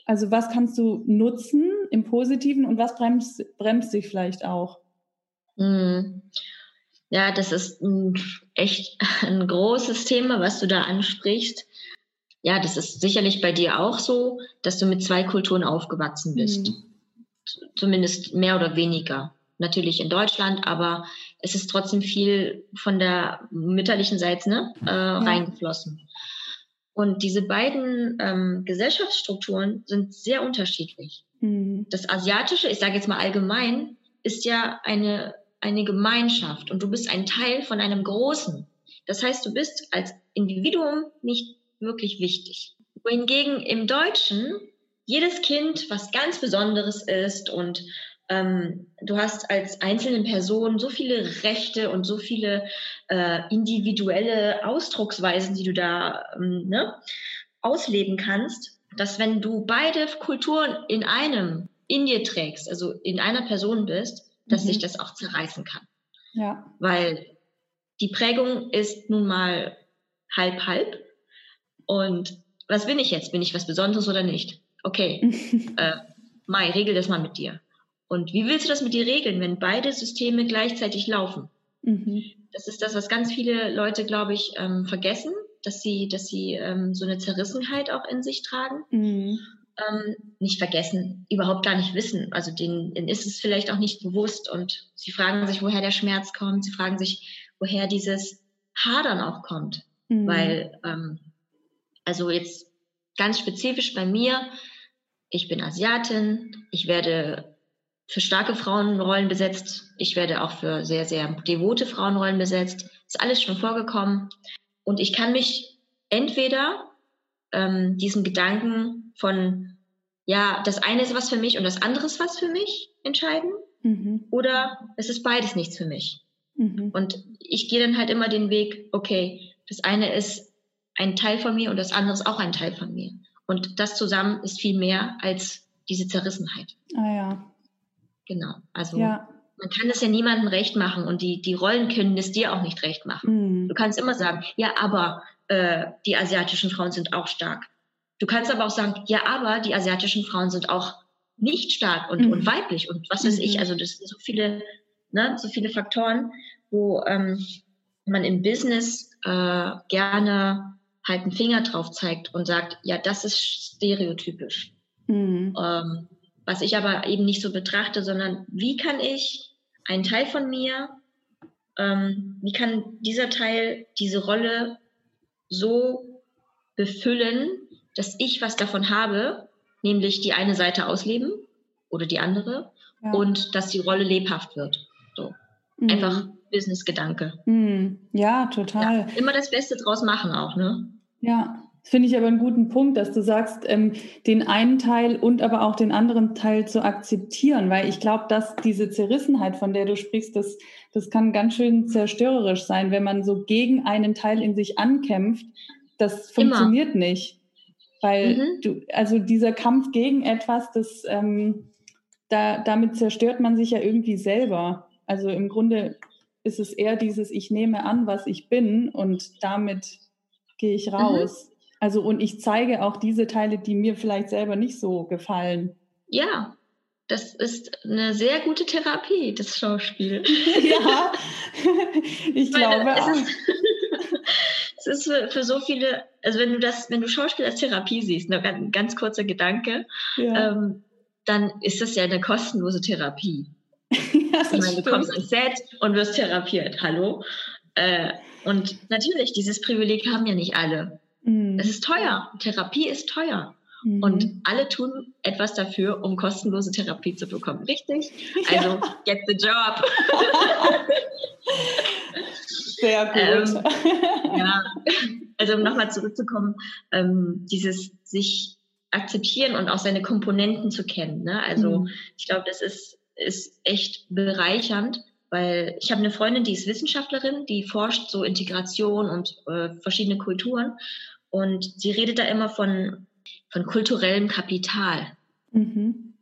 Also was kannst du nutzen im Positiven und was bremst, bremst dich vielleicht auch? Hm. Ja, das ist ein, echt [LAUGHS] ein großes Thema, was du da ansprichst. Ja, das ist sicherlich bei dir auch so, dass du mit zwei Kulturen aufgewachsen bist. Mhm. Zumindest mehr oder weniger natürlich in Deutschland, aber es ist trotzdem viel von der mütterlichen Seite ne, äh, ja. reingeflossen. Und diese beiden ähm, Gesellschaftsstrukturen sind sehr unterschiedlich. Mhm. Das Asiatische, ich sage jetzt mal allgemein, ist ja eine, eine Gemeinschaft und du bist ein Teil von einem Großen. Das heißt, du bist als Individuum nicht wirklich wichtig. Wohingegen im Deutschen jedes Kind was ganz Besonderes ist und ähm, du hast als einzelne Person so viele Rechte und so viele äh, individuelle Ausdrucksweisen, die du da ähm, ne, ausleben kannst, dass wenn du beide Kulturen in einem in dir trägst, also in einer Person bist, dass mhm. sich das auch zerreißen kann. Ja. Weil die Prägung ist nun mal halb halb. Und was bin ich jetzt? Bin ich was Besonderes oder nicht? Okay, [LAUGHS] äh, Mai, regel das mal mit dir. Und wie willst du das mit dir regeln, wenn beide Systeme gleichzeitig laufen? Mhm. Das ist das, was ganz viele Leute, glaube ich, ähm, vergessen, dass sie, dass sie ähm, so eine Zerrissenheit auch in sich tragen. Mhm. Ähm, nicht vergessen, überhaupt gar nicht wissen. Also denen, denen ist es vielleicht auch nicht bewusst und sie fragen sich, woher der Schmerz kommt. Sie fragen sich, woher dieses Hadern auch kommt. Mhm. Weil, ähm, also jetzt ganz spezifisch bei mir, ich bin Asiatin, ich werde für starke Frauenrollen besetzt. Ich werde auch für sehr, sehr devote Frauenrollen besetzt. Ist alles schon vorgekommen. Und ich kann mich entweder ähm, diesen Gedanken von, ja, das eine ist was für mich und das andere ist was für mich entscheiden. Mhm. Oder es ist beides nichts für mich. Mhm. Und ich gehe dann halt immer den Weg, okay, das eine ist ein Teil von mir und das andere ist auch ein Teil von mir. Und das zusammen ist viel mehr als diese Zerrissenheit. Ah ja. Genau. Also ja. man kann das ja niemandem recht machen und die, die Rollen können es dir auch nicht recht machen. Mhm. Du kannst immer sagen, ja, aber äh, die asiatischen Frauen sind auch stark. Du kannst aber auch sagen, ja, aber die asiatischen Frauen sind auch nicht stark und, mhm. und weiblich und was weiß mhm. ich. Also das sind so viele, ne, so viele Faktoren, wo ähm, man im Business äh, gerne halt einen Finger drauf zeigt und sagt, ja, das ist stereotypisch. Mhm. Ähm, was ich aber eben nicht so betrachte, sondern wie kann ich einen Teil von mir, ähm, wie kann dieser Teil diese Rolle so befüllen, dass ich was davon habe, nämlich die eine Seite ausleben oder die andere ja. und dass die Rolle lebhaft wird. So. Mhm. Einfach Business-Gedanke. Mhm. Ja, total. Ja, immer das Beste draus machen auch, ne? Ja, finde ich aber einen guten Punkt, dass du sagst, ähm, den einen Teil und aber auch den anderen Teil zu akzeptieren, weil ich glaube, dass diese Zerrissenheit, von der du sprichst, das, das kann ganz schön zerstörerisch sein, wenn man so gegen einen Teil in sich ankämpft. Das funktioniert Immer. nicht. Weil mhm. du, also dieser Kampf gegen etwas, das, ähm, da, damit zerstört man sich ja irgendwie selber. Also im Grunde ist es eher dieses, ich nehme an, was ich bin und damit gehe ich mhm. raus. Mhm. Also und ich zeige auch diese Teile, die mir vielleicht selber nicht so gefallen. Ja, das ist eine sehr gute Therapie, das Schauspiel. [LAUGHS] ja, [LAUGHS] ich glaube es auch. Ist, [LAUGHS] es ist für, für, so viele, also wenn du das, wenn du Schauspiel als Therapie siehst, ein ganz, ganz kurzer Gedanke, ja. ähm, dann ist das ja eine kostenlose Therapie. ja, ich meine, du kommst ans Set und wirst therapiert. Hallo? Äh, und natürlich, dieses Privileg haben ja nicht alle. Mhm. Es ist teuer. Therapie ist teuer. Mhm. Und alle tun etwas dafür, um kostenlose Therapie zu bekommen. Richtig? Also, ja. get the job. [LAUGHS] Sehr gut. Ähm, ja, also um nochmal zurückzukommen, ähm, dieses sich akzeptieren und auch seine Komponenten zu kennen. Ne? Also mhm. ich glaube, das ist, ist echt bereichernd, weil ich habe eine Freundin, die ist Wissenschaftlerin, die forscht so Integration und äh, verschiedene Kulturen und sie redet da immer von, von kulturellem Kapital. Mhm.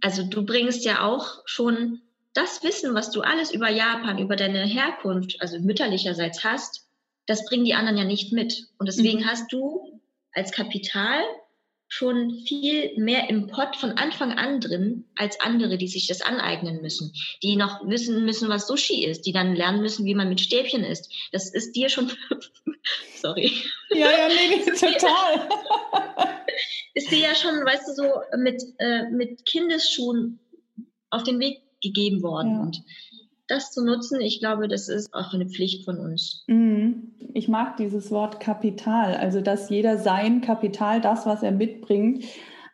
Also du bringst ja auch schon das Wissen, was du alles über Japan, über deine Herkunft, also mütterlicherseits hast, das bringen die anderen ja nicht mit. Und deswegen mhm. hast du als Kapital schon viel mehr im Pott von Anfang an drin als andere, die sich das aneignen müssen, die noch wissen müssen, was Sushi ist, die dann lernen müssen, wie man mit Stäbchen isst. Das ist dir schon, [LAUGHS] sorry. Ja, ja, nee, [LAUGHS] total. [LAUGHS] ist dir ja schon, weißt du, so mit, äh, mit Kindesschuhen auf den Weg gegeben worden. Ja. Und das zu nutzen, ich glaube, das ist auch eine Pflicht von uns. Mhm. Ich mag dieses Wort Kapital, also dass jeder sein Kapital, das, was er mitbringt,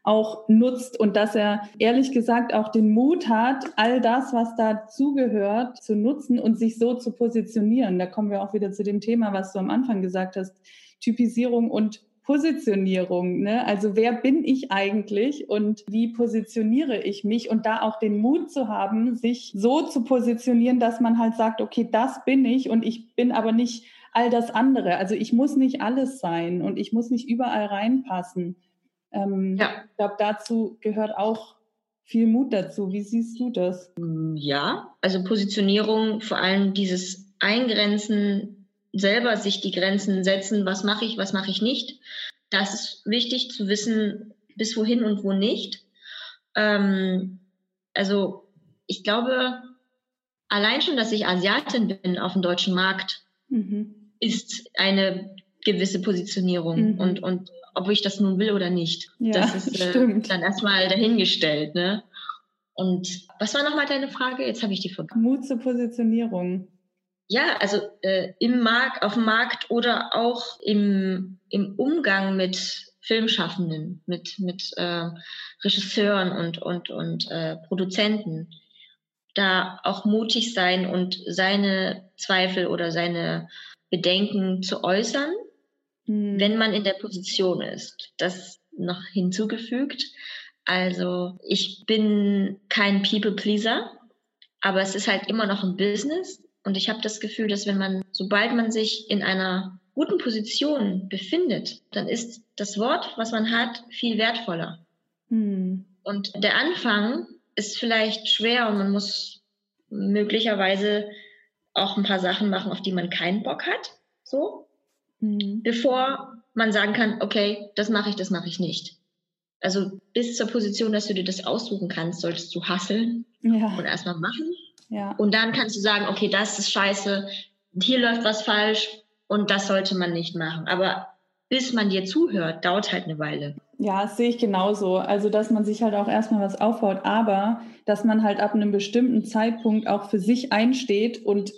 auch nutzt und dass er ehrlich gesagt auch den Mut hat, all das, was dazugehört, zu nutzen und sich so zu positionieren. Da kommen wir auch wieder zu dem Thema, was du am Anfang gesagt hast, Typisierung und Positionierung. Ne? Also wer bin ich eigentlich und wie positioniere ich mich und da auch den Mut zu haben, sich so zu positionieren, dass man halt sagt, okay, das bin ich und ich bin aber nicht all das andere. Also ich muss nicht alles sein und ich muss nicht überall reinpassen. Ähm, ja. Ich glaube, dazu gehört auch viel Mut dazu. Wie siehst du das? Ja, also Positionierung, vor allem dieses Eingrenzen selber sich die Grenzen setzen, was mache ich, was mache ich nicht. Das ist wichtig zu wissen, bis wohin und wo nicht. Ähm, also ich glaube, allein schon, dass ich Asiatin bin auf dem deutschen Markt, mhm. ist eine gewisse Positionierung. Mhm. Und, und ob ich das nun will oder nicht, ja, das ist äh, dann erstmal dahingestellt. Ne? Und was war nochmal deine Frage? Jetzt habe ich die vergessen. Mut zur Positionierung ja, also äh, im Markt, auf dem Markt oder auch im, im Umgang mit Filmschaffenden, mit, mit äh, Regisseuren und, und, und äh, Produzenten, da auch mutig sein und seine Zweifel oder seine Bedenken zu äußern, mhm. wenn man in der Position ist. Das noch hinzugefügt. Also ich bin kein People-Pleaser, aber es ist halt immer noch ein Business und ich habe das Gefühl, dass wenn man, sobald man sich in einer guten Position befindet, dann ist das Wort, was man hat, viel wertvoller. Hm. Und der Anfang ist vielleicht schwer und man muss möglicherweise auch ein paar Sachen machen, auf die man keinen Bock hat, so, hm. bevor man sagen kann, okay, das mache ich, das mache ich nicht. Also bis zur Position, dass du dir das aussuchen kannst, solltest du hasseln ja. und erstmal machen ja. Und dann kannst du sagen, okay, das ist scheiße, hier läuft was falsch und das sollte man nicht machen. Aber bis man dir zuhört, dauert halt eine Weile. Ja, das sehe ich genauso. Also, dass man sich halt auch erstmal was aufbaut, aber dass man halt ab einem bestimmten Zeitpunkt auch für sich einsteht und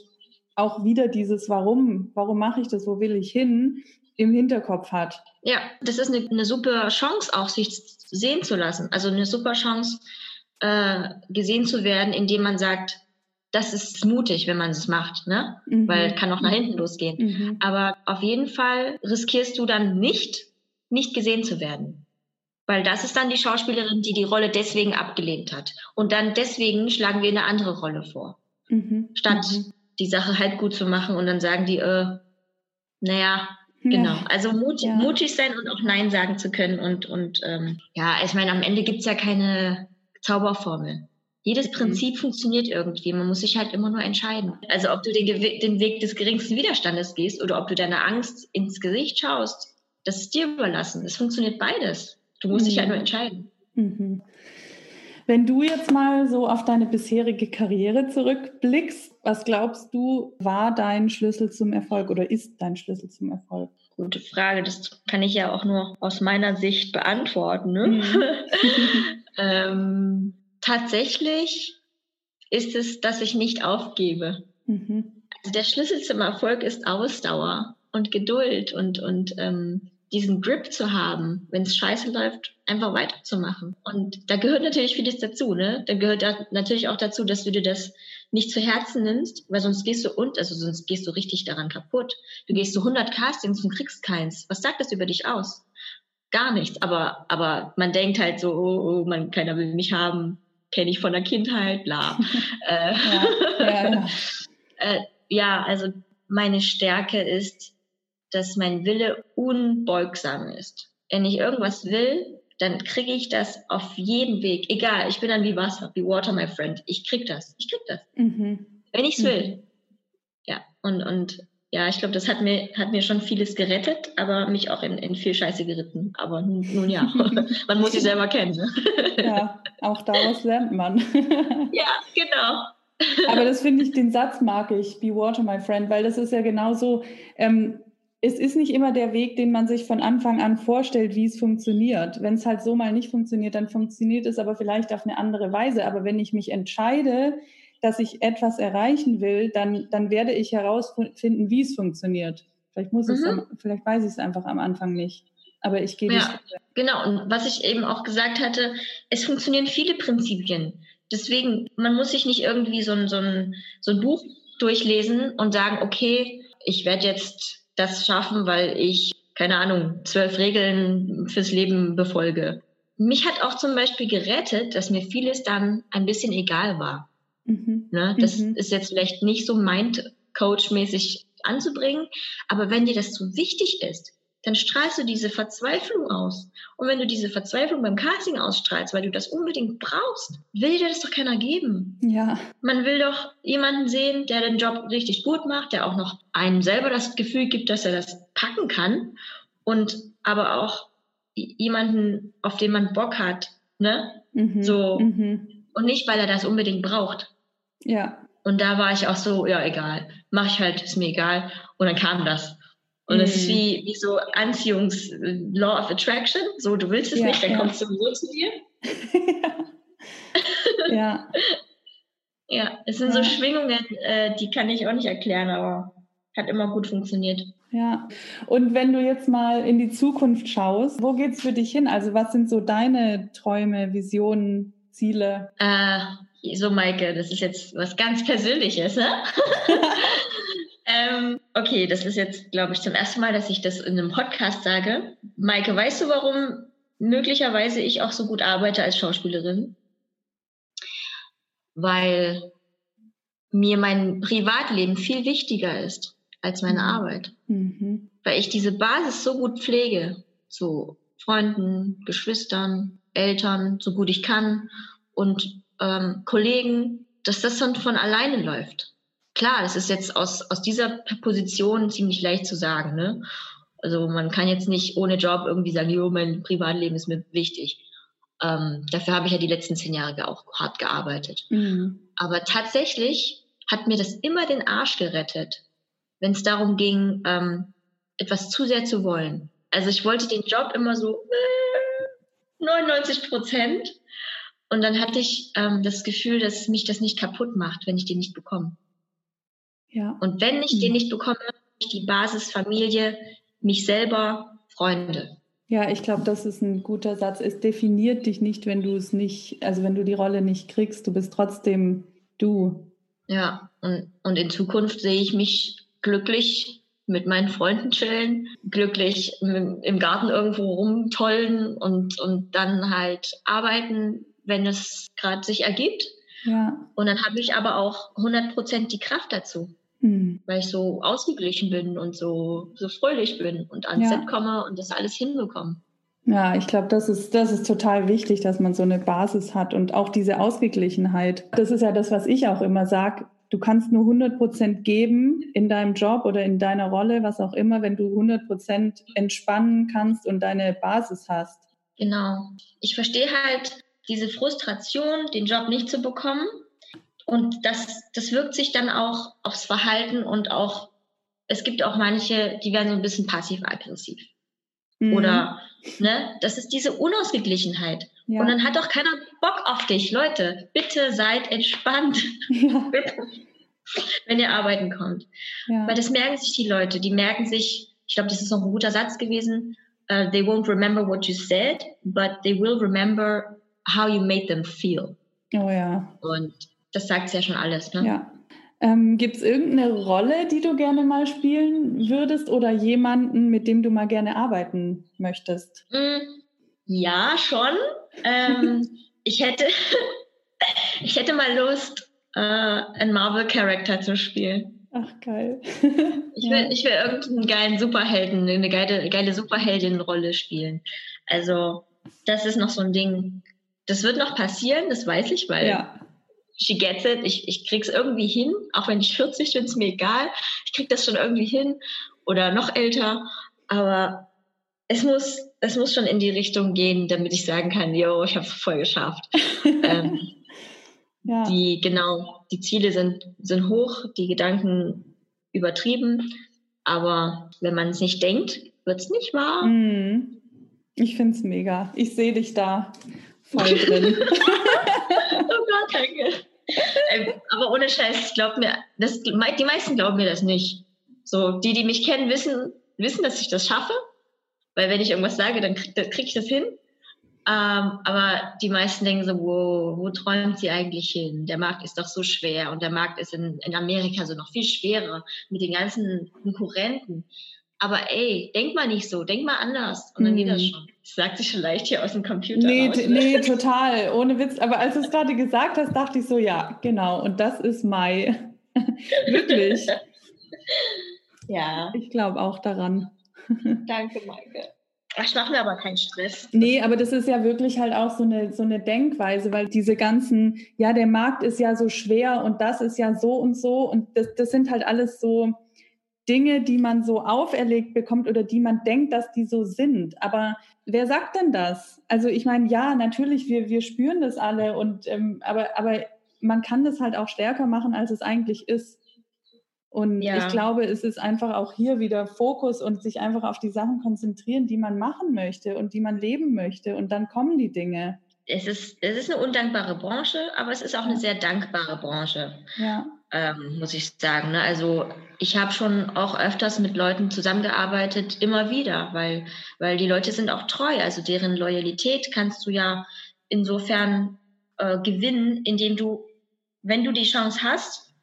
auch wieder dieses Warum, warum mache ich das, wo will ich hin, im Hinterkopf hat. Ja, das ist eine, eine super Chance, auch sich sehen zu lassen. Also eine super Chance, äh, gesehen zu werden, indem man sagt, das ist mutig, wenn man es macht, ne? Mhm. Weil kann auch nach hinten losgehen. Mhm. Aber auf jeden Fall riskierst du dann nicht, nicht gesehen zu werden. Weil das ist dann die Schauspielerin, die die Rolle deswegen abgelehnt hat. Und dann deswegen schlagen wir eine andere Rolle vor. Mhm. Statt mhm. die Sache halt gut zu machen und dann sagen die, äh, naja, Genau, also mut, ja. mutig sein und auch Nein sagen zu können. Und, und ähm, ja, ich meine, am Ende gibt es ja keine Zauberformel. Jedes mhm. Prinzip mhm. funktioniert irgendwie. Man muss sich halt immer nur entscheiden. Also ob du den, den Weg des geringsten Widerstandes gehst oder ob du deiner Angst ins Gesicht schaust, das ist dir überlassen. Es funktioniert beides. Du musst mhm. dich halt nur entscheiden. Mhm. Wenn du jetzt mal so auf deine bisherige Karriere zurückblickst, was glaubst du, war dein Schlüssel zum Erfolg oder ist dein Schlüssel zum Erfolg? Gute Frage. Das kann ich ja auch nur aus meiner Sicht beantworten. Ne? Mhm. [LAUGHS] [LAUGHS] ähm, tatsächlich ist es, dass ich nicht aufgebe. Mhm. Also der Schlüssel zum Erfolg ist Ausdauer und Geduld und, und ähm, diesen Grip zu haben, wenn es scheiße läuft, einfach weiterzumachen. Und da gehört natürlich vieles dazu, ne? Da gehört da natürlich auch dazu, dass du dir das nicht zu Herzen nimmst, weil sonst gehst du und, also sonst gehst du richtig daran kaputt. Du gehst zu 100 Castings und kriegst keins. Was sagt das über dich aus? Gar nichts. Aber, aber man denkt halt so, oh, oh man, keiner will mich haben, kenne ich von der Kindheit, bla. [LAUGHS] äh, ja, ja, ja. [LAUGHS] äh, ja, also meine Stärke ist, dass mein Wille unbeugsam ist. Wenn ich irgendwas will, dann kriege ich das auf jeden Weg. Egal, ich bin dann wie Wasser, wie Water, my friend. Ich krieg das. Ich krieg das. Mhm. Wenn ich es will. Mhm. Ja, und, und ja, ich glaube, das hat mir, hat mir schon vieles gerettet, aber mich auch in, in viel Scheiße geritten. Aber nun, nun ja, [LAUGHS] man muss sich selber kennen. Ne? ja, auch daraus lernt man. [LAUGHS] ja, genau. aber das finde ich, den Satz mag ich, be water, my friend, weil das ist ja genauso, ähm, es ist nicht immer der Weg, den man sich von Anfang an vorstellt, wie es funktioniert. Wenn es halt so mal nicht funktioniert, dann funktioniert es aber vielleicht auf eine andere Weise. Aber wenn ich mich entscheide, dass ich etwas erreichen will, dann, dann werde ich herausfinden, wie es funktioniert. Vielleicht muss mhm. es, dann, vielleicht weiß ich es einfach am Anfang nicht. Aber ich gehe ja, Genau. Und was ich eben auch gesagt hatte, es funktionieren viele Prinzipien. Deswegen, man muss sich nicht irgendwie so ein, so ein, so ein Buch durchlesen und sagen, okay, ich werde jetzt das schaffen, weil ich, keine Ahnung, zwölf Regeln fürs Leben befolge. Mich hat auch zum Beispiel gerettet, dass mir vieles dann ein bisschen egal war. Mhm. Ne? Das mhm. ist jetzt vielleicht nicht so Mind-Coach-mäßig anzubringen, aber wenn dir das so wichtig ist, dann strahlst du diese Verzweiflung aus. Und wenn du diese Verzweiflung beim Casting ausstrahlst, weil du das unbedingt brauchst, will dir das doch keiner geben. Ja. Man will doch jemanden sehen, der den Job richtig gut macht, der auch noch einem selber das Gefühl gibt, dass er das packen kann und aber auch jemanden, auf den man Bock hat, ne? Mhm. So. Mhm. Und nicht, weil er das unbedingt braucht. Ja. Und da war ich auch so, ja, egal. Mach ich halt, ist mir egal. Und dann kam das. Und es ist mhm. wie, wie so Anziehungs Law of Attraction. So, du willst es ja, nicht, dann ja. kommst du sowieso zu dir. [LAUGHS] ja. ja, es sind ja. so Schwingungen, äh, die kann ich auch nicht erklären, aber hat immer gut funktioniert. Ja, und wenn du jetzt mal in die Zukunft schaust, wo geht's für dich hin? Also was sind so deine Träume, Visionen, Ziele? Äh, so Maike, das ist jetzt was ganz Persönliches, ne? [LAUGHS] Ähm, okay, das ist jetzt, glaube ich, zum ersten Mal, dass ich das in einem Podcast sage. Maike, weißt du, warum möglicherweise ich auch so gut arbeite als Schauspielerin? Weil mir mein Privatleben viel wichtiger ist als meine mhm. Arbeit. Mhm. Weil ich diese Basis so gut pflege, so Freunden, Geschwistern, Eltern, so gut ich kann und ähm, Kollegen, dass das dann von alleine läuft klar, das ist jetzt aus, aus dieser Position ziemlich leicht zu sagen. Ne? Also man kann jetzt nicht ohne Job irgendwie sagen, jo, mein Privatleben ist mir wichtig. Ähm, dafür habe ich ja die letzten zehn Jahre auch hart gearbeitet. Mhm. Aber tatsächlich hat mir das immer den Arsch gerettet, wenn es darum ging, ähm, etwas zu sehr zu wollen. Also ich wollte den Job immer so, 99 Prozent. Und dann hatte ich ähm, das Gefühl, dass mich das nicht kaputt macht, wenn ich den nicht bekomme. Ja. Und wenn ich mhm. den nicht bekomme, ich die Basis Familie, mich selber, Freunde. Ja, ich glaube, das ist ein guter Satz. Es definiert dich nicht, wenn du es nicht, also wenn du die Rolle nicht kriegst. Du bist trotzdem du. Ja, und, und in Zukunft sehe ich mich glücklich mit meinen Freunden chillen, glücklich im Garten irgendwo rumtollen und, und dann halt arbeiten, wenn es gerade sich ergibt. Ja. Und dann habe ich aber auch 100% die Kraft dazu, mhm. weil ich so ausgeglichen bin und so, so fröhlich bin und ans ja. Set komme und das alles hinbekomme. Ja, ich glaube, das ist, das ist total wichtig, dass man so eine Basis hat und auch diese Ausgeglichenheit. Das ist ja das, was ich auch immer sage du kannst nur 100 Prozent geben in deinem Job oder in deiner Rolle, was auch immer, wenn du 100 Prozent entspannen kannst und deine Basis hast. Genau. Ich verstehe halt diese Frustration, den Job nicht zu bekommen. Und das, das wirkt sich dann auch aufs Verhalten und auch, es gibt auch manche, die werden so ein bisschen passiv-aggressiv. Mhm. Oder, ne, das ist diese Unausgeglichenheit. Ja. Und dann hat doch keiner Bock auf dich. Leute, bitte seid entspannt. Ja. [LAUGHS] bitte. Wenn ihr arbeiten kommt. Ja. Weil das merken sich die Leute. Die merken sich, ich glaube, das ist noch ein guter Satz gewesen. Uh, they won't remember what you said, but they will remember how you made them feel. Oh ja. Und das sagt ja schon alles, ne? Ja. Ähm, Gibt es irgendeine Rolle, die du gerne mal spielen würdest oder jemanden, mit dem du mal gerne arbeiten möchtest? Mm, ja, schon. Ähm, [LAUGHS] ich hätte, [LAUGHS] ich hätte mal Lust, äh, einen Marvel-Charakter zu spielen. Ach, geil. [LAUGHS] ich, will, ich will irgendeinen geilen Superhelden, eine geile, geile Superheldin-Rolle spielen. Also, das ist noch so ein Ding. Das wird noch passieren, das weiß ich, weil ja she gets it, ich, ich krieg's irgendwie hin, auch wenn ich 40 bin, ist mir egal, ich krieg das schon irgendwie hin oder noch älter, aber es muss, es muss schon in die Richtung gehen, damit ich sagen kann, yo, ich habe voll geschafft. [LAUGHS] ähm, ja. Die, genau, die Ziele sind, sind hoch, die Gedanken übertrieben, aber wenn man es nicht denkt, wird es nicht wahr. Mm. Ich finde es mega. Ich sehe dich da voll drin. [LAUGHS] [LAUGHS] oh Gott, danke. Ähm, aber ohne Scheiß, glaubt mir, das, die meisten glauben mir das nicht. So, die, die mich kennen, wissen, wissen, dass ich das schaffe. Weil wenn ich irgendwas sage, dann kriege krieg ich das hin. Ähm, aber die meisten denken so, wo, wo träumt sie eigentlich hin? Der Markt ist doch so schwer und der Markt ist in, in Amerika so noch viel schwerer mit den ganzen Konkurrenten. Aber ey, denk mal nicht so, denk mal anders und dann geht das mhm. schon. Das sagt sich schon leicht hier aus dem Computer. Nee, raus. nee, total, ohne Witz. Aber als du es gerade gesagt hast, dachte ich so, ja, genau. Und das ist Mai. [LAUGHS] Wirklich. [LAUGHS] ja. Ich glaube auch daran. [LAUGHS] Danke, Maike. Ich mache mir aber keinen Stress. Nee, aber das ist ja wirklich halt auch so eine, so eine Denkweise, weil diese ganzen, ja, der Markt ist ja so schwer und das ist ja so und so und das, das sind halt alles so, Dinge, die man so auferlegt bekommt oder die man denkt, dass die so sind. Aber wer sagt denn das? Also ich meine, ja, natürlich, wir, wir spüren das alle, und, ähm, aber, aber man kann das halt auch stärker machen, als es eigentlich ist. Und ja. ich glaube, es ist einfach auch hier wieder Fokus und sich einfach auf die Sachen konzentrieren, die man machen möchte und die man leben möchte. Und dann kommen die Dinge. Es ist, es ist eine undankbare Branche, aber es ist auch eine sehr dankbare Branche. Ja ähm, muss ich sagen. Ne? Also ich habe schon auch öfters mit Leuten zusammengearbeitet, immer wieder, weil, weil die Leute sind auch treu. Also deren Loyalität kannst du ja insofern äh, gewinnen, indem du, wenn du die Chance hast,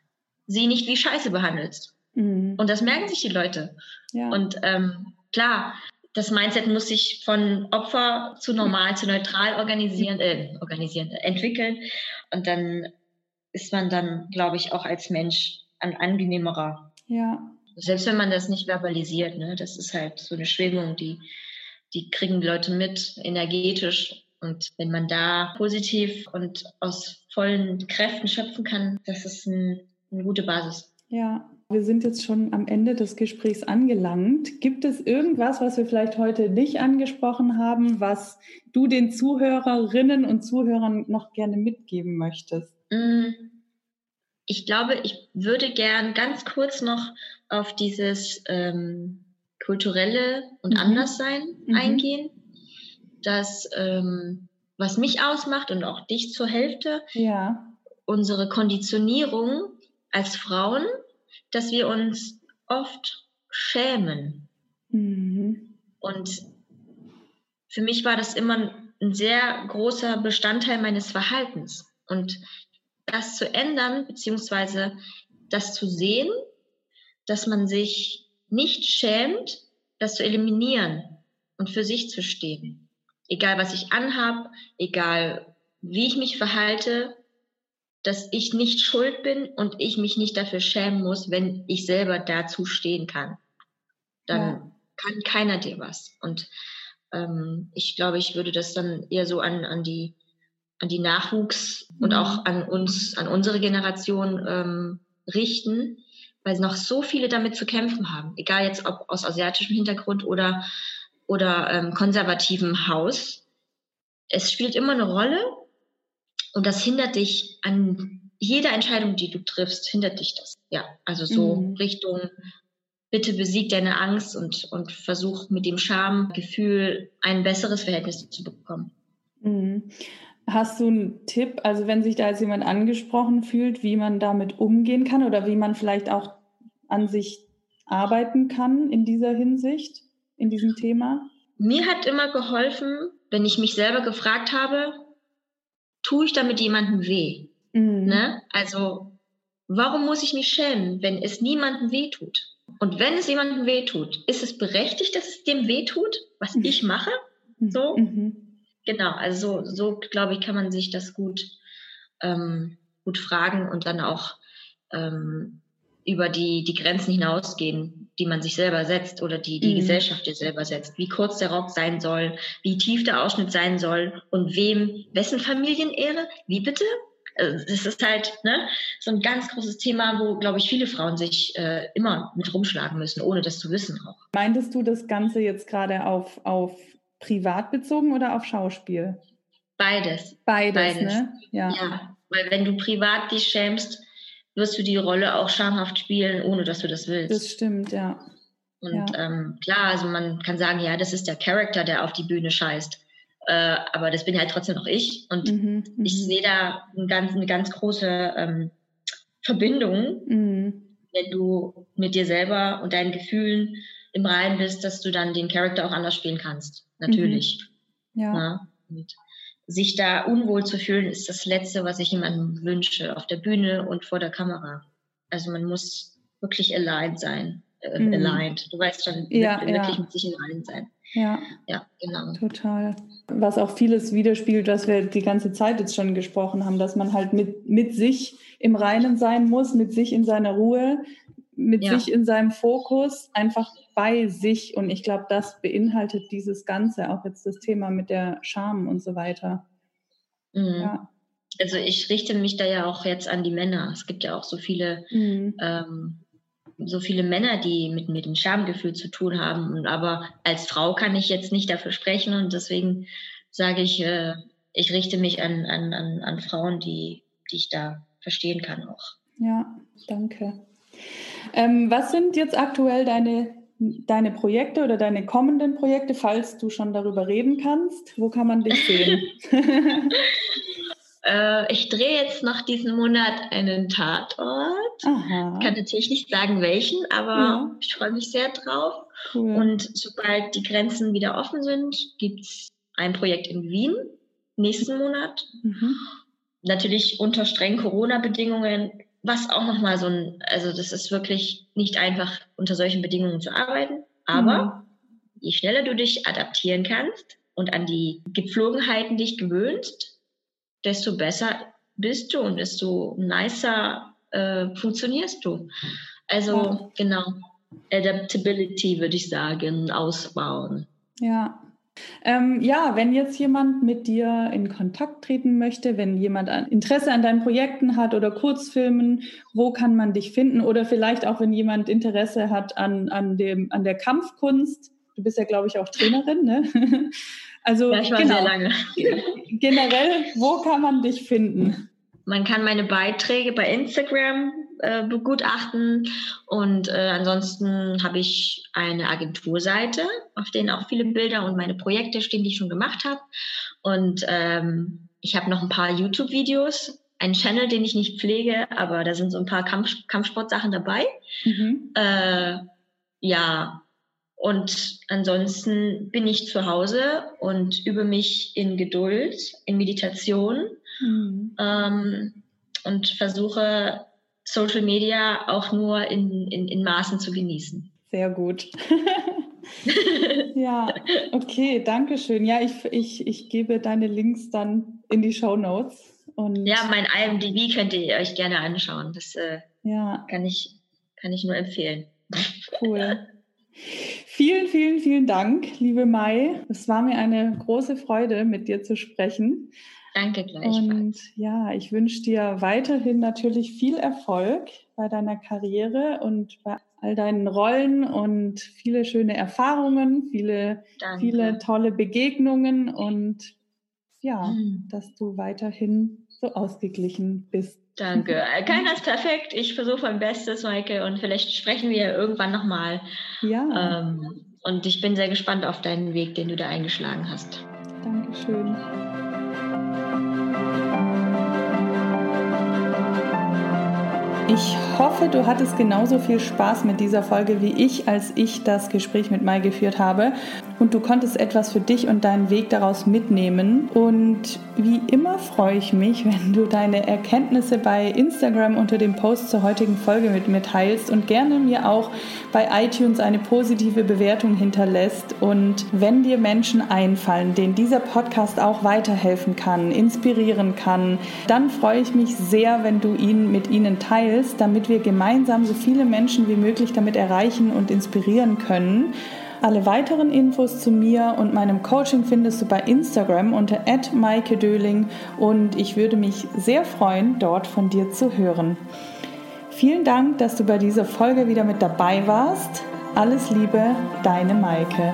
sie nicht wie Scheiße behandelst. Mhm. Und das merken sich die Leute. Ja. Und ähm, klar, das Mindset muss sich von Opfer zu normal, zu neutral organisieren, äh, organisieren, entwickeln. Und dann ist man dann, glaube ich, auch als Mensch ein angenehmerer. Ja. Selbst wenn man das nicht verbalisiert, ne? Das ist halt so eine Schwingung, die, die kriegen die Leute mit, energetisch. Und wenn man da positiv und aus vollen Kräften schöpfen kann, das ist ein, eine gute Basis. Ja, wir sind jetzt schon am Ende des Gesprächs angelangt. Gibt es irgendwas, was wir vielleicht heute nicht angesprochen haben, was du den Zuhörerinnen und Zuhörern noch gerne mitgeben möchtest? Mm, ich glaube, ich würde gern ganz kurz noch auf dieses ähm, kulturelle und mhm. Anderssein mhm. eingehen. dass ähm, was mich ausmacht und auch dich zur Hälfte, ja. unsere Konditionierung als Frauen, dass wir uns oft schämen. Mhm. Und für mich war das immer ein sehr großer Bestandteil meines Verhaltens. Und das zu ändern, beziehungsweise das zu sehen, dass man sich nicht schämt, das zu eliminieren und für sich zu stehen. Egal, was ich anhab, egal, wie ich mich verhalte, dass ich nicht schuld bin und ich mich nicht dafür schämen muss, wenn ich selber dazu stehen kann. Dann ja. kann keiner dir was. Und ähm, ich glaube, ich würde das dann eher so an, an die an die Nachwuchs mhm. und auch an uns, an unsere Generation ähm, richten, weil noch so viele damit zu kämpfen haben, egal jetzt ob aus asiatischem Hintergrund oder oder ähm, konservativem Haus. Es spielt immer eine Rolle und das hindert dich an jeder Entscheidung, die du triffst, hindert dich das. Ja, also so mhm. Richtung bitte besieg deine Angst und, und versuch mit dem Schamgefühl ein besseres Verhältnis zu bekommen. Mhm. Hast du einen Tipp, also wenn sich da jetzt jemand angesprochen fühlt, wie man damit umgehen kann oder wie man vielleicht auch an sich arbeiten kann in dieser Hinsicht, in diesem Thema? Mir hat immer geholfen, wenn ich mich selber gefragt habe, tue ich damit jemandem weh? Mhm. Ne? Also, warum muss ich mich schämen, wenn es niemandem weh tut? Und wenn es jemandem wehtut, ist es berechtigt, dass es dem wehtut, was mhm. ich mache? Mhm. So? Mhm. Genau, also so, so glaube ich, kann man sich das gut, ähm, gut fragen und dann auch ähm, über die, die Grenzen hinausgehen, die man sich selber setzt oder die die mhm. Gesellschaft dir selber setzt. Wie kurz der Rock sein soll, wie tief der Ausschnitt sein soll und wem, wessen Familienehre, wie bitte? Also das ist halt ne, so ein ganz großes Thema, wo, glaube ich, viele Frauen sich äh, immer mit rumschlagen müssen, ohne das zu wissen auch. Meintest du das Ganze jetzt gerade auf, auf privat bezogen oder auf Schauspiel? Beides. Beides, Beides. ne? Ja. ja. Weil wenn du privat dich schämst, wirst du die Rolle auch schamhaft spielen, ohne dass du das willst. Das stimmt, ja. Und ja. Ähm, klar, also man kann sagen, ja, das ist der Charakter, der auf die Bühne scheißt. Äh, aber das bin halt trotzdem noch ich. Und mhm, mhm. ich sehe da ein ganz, eine ganz große ähm, Verbindung, mhm. wenn du mit dir selber und deinen Gefühlen im Reinen bist, dass du dann den Charakter auch anders spielen kannst. Natürlich. Mhm. Ja. ja. Und sich da unwohl zu fühlen, ist das Letzte, was ich jemandem wünsche, auf der Bühne und vor der Kamera. Also man muss wirklich aligned sein. Äh, mhm. aligned. Du weißt schon, ja, wirklich ja. mit sich in sein. Ja. Ja, genau. Total. Was auch vieles widerspiegelt, was wir die ganze Zeit jetzt schon gesprochen haben, dass man halt mit, mit sich im Reinen sein muss, mit sich in seiner Ruhe, mit ja. sich in seinem Fokus, einfach bei sich. Und ich glaube, das beinhaltet dieses Ganze, auch jetzt das Thema mit der Scham und so weiter. Mhm. Ja. Also ich richte mich da ja auch jetzt an die Männer. Es gibt ja auch so viele mhm. ähm, so viele Männer, die mit, mit dem Schamgefühl zu tun haben. Und aber als Frau kann ich jetzt nicht dafür sprechen und deswegen sage ich, äh, ich richte mich an, an, an, an Frauen, die, die ich da verstehen kann auch. Ja, danke. Ähm, was sind jetzt aktuell deine, deine Projekte oder deine kommenden Projekte, falls du schon darüber reden kannst? Wo kann man dich sehen? [LAUGHS] [LAUGHS] Äh, ich drehe jetzt noch diesen Monat einen Tatort. Aha. Ich kann natürlich nicht sagen, welchen, aber ja. ich freue mich sehr drauf. Cool. Und sobald die Grenzen wieder offen sind, gibt es ein Projekt in Wien nächsten Monat. Mhm. Natürlich unter strengen Corona-Bedingungen, was auch nochmal so ein, also das ist wirklich nicht einfach, unter solchen Bedingungen zu arbeiten. Aber mhm. je schneller du dich adaptieren kannst und an die Gepflogenheiten dich gewöhnst, desto besser bist du und desto nicer äh, funktionierst du. Also ja. genau, Adaptability würde ich sagen, ausbauen. Ja. Ähm, ja, wenn jetzt jemand mit dir in Kontakt treten möchte, wenn jemand Interesse an deinen Projekten hat oder Kurzfilmen, wo kann man dich finden? Oder vielleicht auch, wenn jemand Interesse hat an, an, dem, an der Kampfkunst. Du bist ja, glaube ich, auch Trainerin, ne? [LAUGHS] Also ja, ich war genau, sehr lange. Generell, wo kann man dich finden? Man kann meine Beiträge bei Instagram äh, begutachten. Und äh, ansonsten habe ich eine Agenturseite, auf denen auch viele Bilder und meine Projekte stehen, die ich schon gemacht habe. Und ähm, ich habe noch ein paar YouTube-Videos, einen Channel, den ich nicht pflege, aber da sind so ein paar Kampf Kampfsportsachen dabei. Mhm. Äh, ja, und ansonsten bin ich zu Hause und übe mich in Geduld, in Meditation mhm. ähm, und versuche Social Media auch nur in, in, in Maßen zu genießen. Sehr gut. [LAUGHS] ja, okay, danke schön. Ja, ich, ich, ich gebe deine Links dann in die Show Notes. Und ja, mein IMDb könnt ihr euch gerne anschauen. Das äh, ja. kann, ich, kann ich nur empfehlen. Cool. Vielen, vielen, vielen Dank, liebe Mai. Es war mir eine große Freude, mit dir zu sprechen. Danke gleichfalls. Und ja, ich wünsche dir weiterhin natürlich viel Erfolg bei deiner Karriere und bei all deinen Rollen und viele schöne Erfahrungen, viele, viele tolle Begegnungen und ja, mhm. dass du weiterhin so ausgeglichen bist. Danke. [LAUGHS] Keiner ist perfekt. Ich versuche mein Bestes, Maike, und vielleicht sprechen wir irgendwann nochmal. Ja. Ähm, und ich bin sehr gespannt auf deinen Weg, den du da eingeschlagen hast. Dankeschön. Ich hoffe, du hattest genauso viel Spaß mit dieser Folge wie ich, als ich das Gespräch mit Mai geführt habe und du konntest etwas für dich und deinen Weg daraus mitnehmen. Und wie immer freue ich mich, [LAUGHS] wenn du deine Erkenntnisse bei Instagram unter dem Post zur heutigen Folge mit mir teilst und gerne mir auch bei iTunes eine positive Bewertung hinterlässt. Und wenn dir Menschen einfallen, denen dieser Podcast auch weiterhelfen kann, inspirieren kann, dann freue ich mich sehr, wenn du ihn mit ihnen teilst, damit wir gemeinsam so viele Menschen wie möglich damit erreichen und inspirieren können. Alle weiteren Infos zu mir und meinem Coaching findest du bei Instagram unter @maike_döling und ich würde mich sehr freuen, dort von dir zu hören. Vielen Dank, dass du bei dieser Folge wieder mit dabei warst. Alles Liebe, deine Maike.